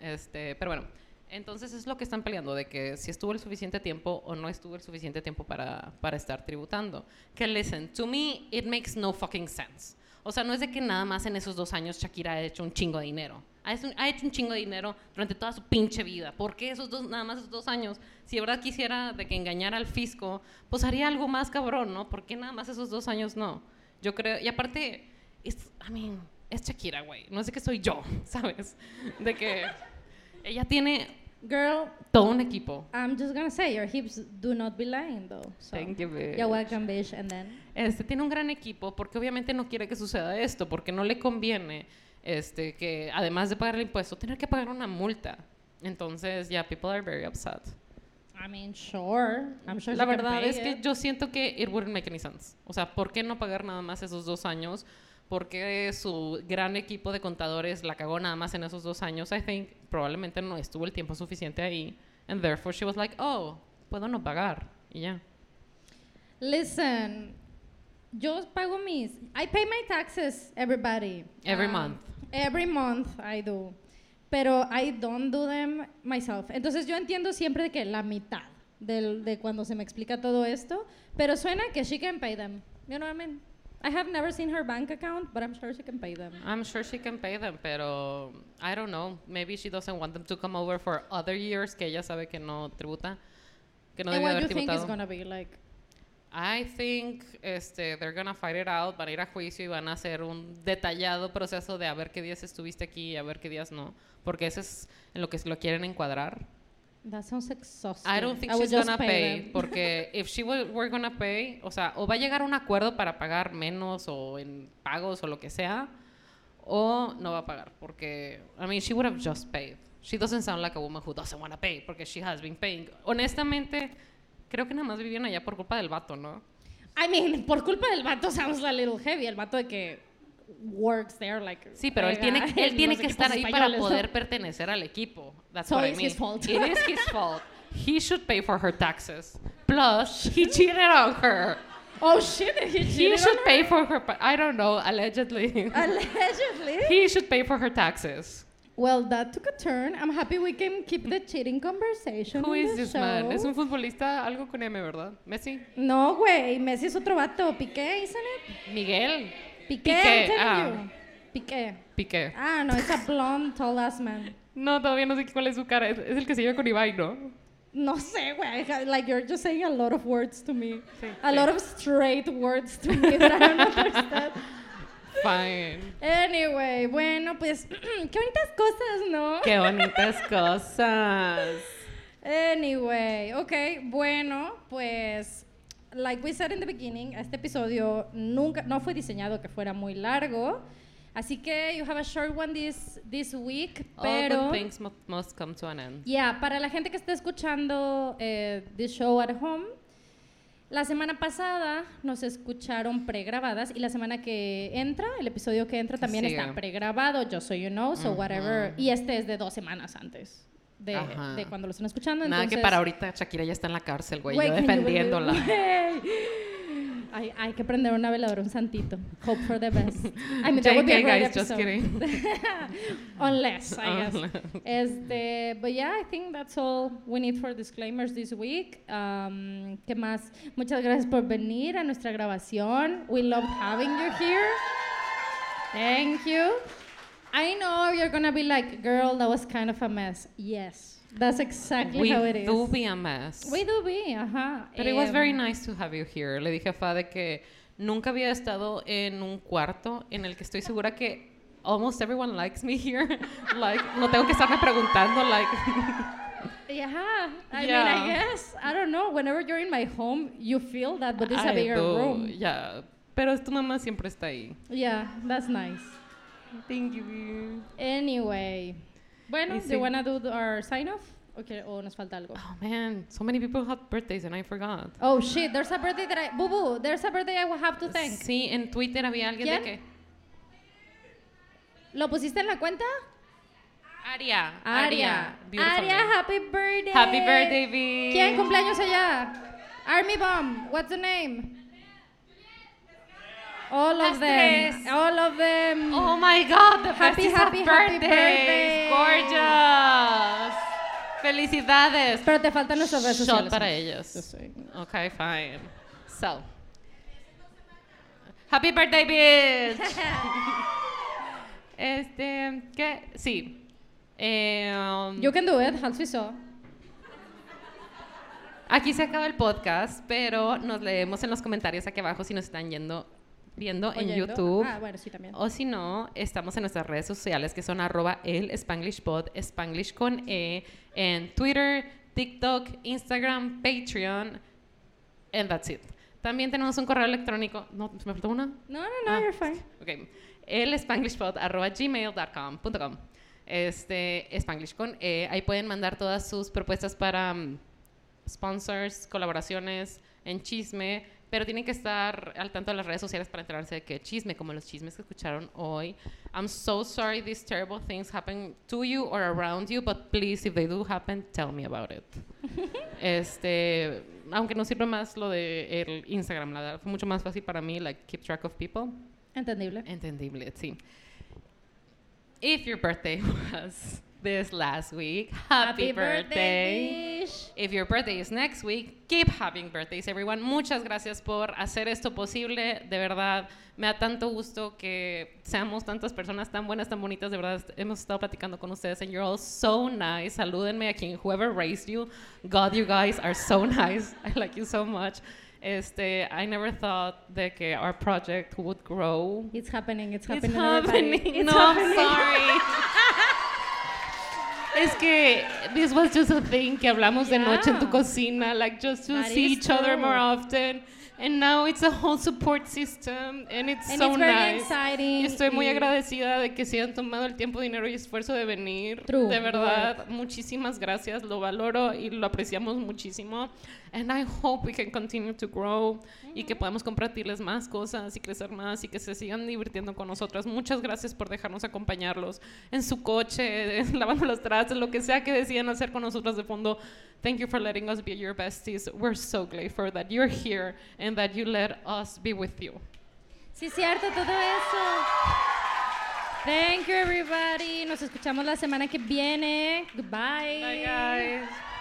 S1: Este, pero bueno, entonces es lo que están peleando, de que si estuvo el suficiente tiempo o no estuvo el suficiente tiempo para, para estar tributando. Que listen, to me, it makes no fucking sense. O sea, no es de que nada más en esos dos años Shakira ha hecho un chingo de dinero. Ha hecho, ha hecho un chingo de dinero durante toda su pinche vida. ¿Por qué esos dos, nada más esos dos años? Si de verdad quisiera de que engañara al fisco, pues haría algo más cabrón, ¿no? ¿Por qué nada más esos dos años no? Yo creo, y aparte, es, I mean, es Shakira, güey. No es de que soy yo, ¿sabes? De que ella tiene
S2: Girl,
S1: todo un equipo.
S2: I'm just gonna say your hips do not be lying though. So.
S1: Thank you, bitch.
S2: You're welcome, bitch. And then.
S1: Este tiene un gran equipo porque obviamente no quiere que suceda esto, porque no le conviene este que además de pagar el impuesto tener que pagar una multa. Entonces, ya people are very upset.
S2: I mean, sure. I'm sure
S1: La verdad es que
S2: it.
S1: yo siento que it wouldn't make any sense. O sea, ¿por qué no pagar nada más esos dos años? ¿Por qué su gran equipo de contadores la cagó nada más en esos dos años? I think probablemente no estuvo el tiempo suficiente ahí. And therefore she was like, oh, puedo no pagar. Y ya.
S2: Listen, yo pago mis. I pay my taxes, everybody.
S1: Every
S2: Um,
S1: month.
S2: Every month I do. pero I don't do them myself. Entonces yo entiendo siempre que la mitad del, de cuando se me explica todo esto, pero suena que she can pay them. You know what I mean? I have never seen her bank account, but I'm sure she can pay them.
S1: I'm sure she can pay them, pero I don't know. Maybe she doesn't want them to come over for other years que ella sabe que no tributa, que no
S2: And
S1: debe
S2: what do you think is
S1: tributado.
S2: gonna be like?
S1: I think este, they're gonna fight it out, van a ir a juicio y van a hacer un detallado proceso de a ver qué días estuviste aquí y a ver qué días no, porque eso es en lo que lo quieren encuadrar.
S2: That sounds exhausting.
S1: I don't think
S2: I
S1: she's gonna pay,
S2: them.
S1: porque if she were, were gonna pay, o sea, o va a llegar a un acuerdo para pagar menos o en pagos o lo que sea, o no va a pagar, porque I mean she would have just paid. She doesn't sound like a woman who doesn't want to pay, porque she has been paying. Honestamente, creo que nada más vivían allá por culpa del vato, ¿no?
S2: I mean, por culpa del vato sounds a little heavy. El vato de que works there, like.
S1: Sí, pero él tiene, él que estar ahí para poder pertenecer al equipo. That's
S2: So
S1: what I
S2: it's
S1: mean.
S2: his fault.
S1: It is his fault. He should pay for her taxes. Plus, he cheated on her.
S2: Oh shit, he
S1: He
S2: cheated
S1: should
S2: on
S1: pay for her. I don't know. Allegedly?
S2: Allegedly.
S1: he should pay for her taxes.
S2: Well, that took a turn. I'm happy we can keep the cheating conversation.
S1: Who is this man?
S2: show.
S1: Es un futbolista, algo con M, ¿verdad? Messi,
S2: No, güey. Messi es otro vato. Piqué, isn't it?
S1: Miguel,
S2: Piqué,
S1: Piqué, ah.
S2: Piqué.
S1: Piqué.
S2: Ah, no, es a blonde, tall ass man.
S1: No, todavía no sé cuál es su cara. Es, es el que se lleva con Ibai, ¿no?
S2: No sé, güey. Like, you're just saying a lot of words to me.
S1: Sí,
S2: A
S1: sí.
S2: lot of straight words to me that I don't understand.
S1: Fine.
S2: Anyway, bueno, pues, qué bonitas cosas, ¿no?
S1: Qué bonitas cosas.
S2: Anyway, ok, bueno, pues, like we said in the beginning, este episodio nunca, no fue diseñado que fuera muy largo, así que you have a short one this, this week,
S1: All
S2: pero...
S1: good things mu- must come to an end.
S2: Yeah, para la gente que está escuchando eh, this show at home, la semana pasada nos escucharon pregrabadas y la semana que entra, el episodio que entra también
S1: Sí.
S2: está pregrabado, just so you know, so whatever. Y este es de dos semanas antes de, de cuando lo están escuchando.
S1: Nada que para ahorita Shakira ya está en la cárcel, güey. Yo defendiéndola.
S2: Güey. Hay, hay que prender una veladora, un santito. Hope for the best. I mean, that would be a great
S1: guys, just
S2: episode.
S1: kidding.
S2: Unless, I guess. Este, but yeah, I think that's all we need for disclaimers this week. Um, ¿Qué más? Muchas gracias por venir a nuestra grabación. We loved having you here. Thank you. I know you're gonna be like, girl, that was kind of a mess. Yes, that's exactly
S1: We
S2: how it is.
S1: do be a mess.
S2: We do be, ajá.
S1: But it was
S2: Em,
S1: very nice to have you here. Le dije a Fa de que nunca había estado en un cuarto en el que estoy segura que almost everyone likes me here. like, no tengo que estarme preguntando, like,
S2: Yeah, I
S1: Yeah.
S2: mean, I guess I don't know. Whenever you're in my home, you feel that, but it's a bigger
S1: do.
S2: room.
S1: Yeah. Pero tu mamá siempre está ahí.
S2: Yeah, that's nice.
S1: Thank you.
S2: Anyway, bueno, do you wanna do our sign off? Okay, o nos falta algo.
S1: Oh man, so many people had birthdays and I forgot.
S2: Oh shit, there's a birthday that I, boo boo, there's a birthday I will have to thank.
S1: Sí, en Twitter había alguien
S2: ¿Quién?
S1: de que
S2: ¿Lo pusiste en la cuenta?
S1: Aria,
S2: Aria.
S1: Beautiful
S2: Aria,
S1: name.
S2: happy birthday.
S1: Happy birthday, V.
S2: ¿Quién cumpleaños allá? Army Bomb, what's the name? All of them.
S1: tres.
S2: All of them.
S1: Oh my god, the
S2: Happy, happy, happy birthday.
S1: Gorgeous. Felicidades.
S2: Pero te faltan nuestras redes
S1: Shot
S2: sociales.
S1: para ellos. Okay, fine. So. Happy birthday, bitch. este, ¿qué? Sí. Eh, um,
S2: You can do it, we saw.
S1: Aquí se acaba el podcast, pero nos leemos en los comentarios aquí abajo si nos están yendo, viendo en. YouTube.
S2: Ah, bueno, sí, también.
S1: O si no, estamos en nuestras redes sociales que son arroba el Spanglish Pod, Spanglish con E, en Twitter, TikTok, Instagram, Patreon, and that's it. También tenemos un correo electrónico. ¿No? ¿Se me faltó una?
S2: No, no, no,
S1: Ah,
S2: you're fine.
S1: Ok. El spanglishpod arroba. Este, Spanglish con E. Ahí pueden mandar todas sus propuestas para mm, sponsors, colaboraciones en chisme, pero tienen que estar al tanto de las redes sociales para enterarse de qué chisme, como los chismes que escucharon hoy. I'm so sorry these terrible things happen to you or around you, but please, if they do happen, tell me about it. este, aunque no sirve más lo de el Instagram, la verdad, fue mucho más fácil para mí, like, keep track of people.
S2: Entendible.
S1: Entendible, sí. If your birthday was this last week, happy, birthday.
S2: Bish.
S1: If your birthday is next week, keep having birthdays, everyone. Muchas gracias por hacer esto posible. De verdad, me da tanto gusto que seamos tantas personas tan buenas, tan bonitas. De verdad, hemos estado platicando con ustedes and you're all so nice. Salúdenme a quien whoever raised you. God, you guys are so nice. I like you so much. Este, I never thought that our project would grow.
S2: It's happening, it's
S1: It's
S2: happening. everybody.
S1: happening.
S2: It's
S1: no,
S2: happening.
S1: I'm sorry. Es que this was just a thing que hablamos de noche en tu
S2: Yeah.
S1: cocina, like just to
S2: That
S1: see each other
S2: true.
S1: more often. And now it's a whole support system and it's
S2: And
S1: so
S2: it's very
S1: nice.
S2: exciting
S1: estoy muy agradecida de que se hayan tomado el tiempo, dinero y esfuerzo de venir.
S2: True,
S1: de verdad, muchísimas gracias, lo valoro y lo apreciamos muchísimo. And I hope we can continue to grow y que podamos compartirles más cosas y crecer más y que se sigan divirtiendo con nosotras. Muchas gracias por dejarnos acompañarlos en su coche, lavando los trastes, lo que sea que decidan hacer con nosotras de fondo. Thank you for letting us be your besties. We're so grateful that you're here and that you let us be with you.
S2: Sí, cierto, todo eso. Thank you, everybody. Nos escuchamos la semana que viene. Goodbye.
S1: Bye, guys.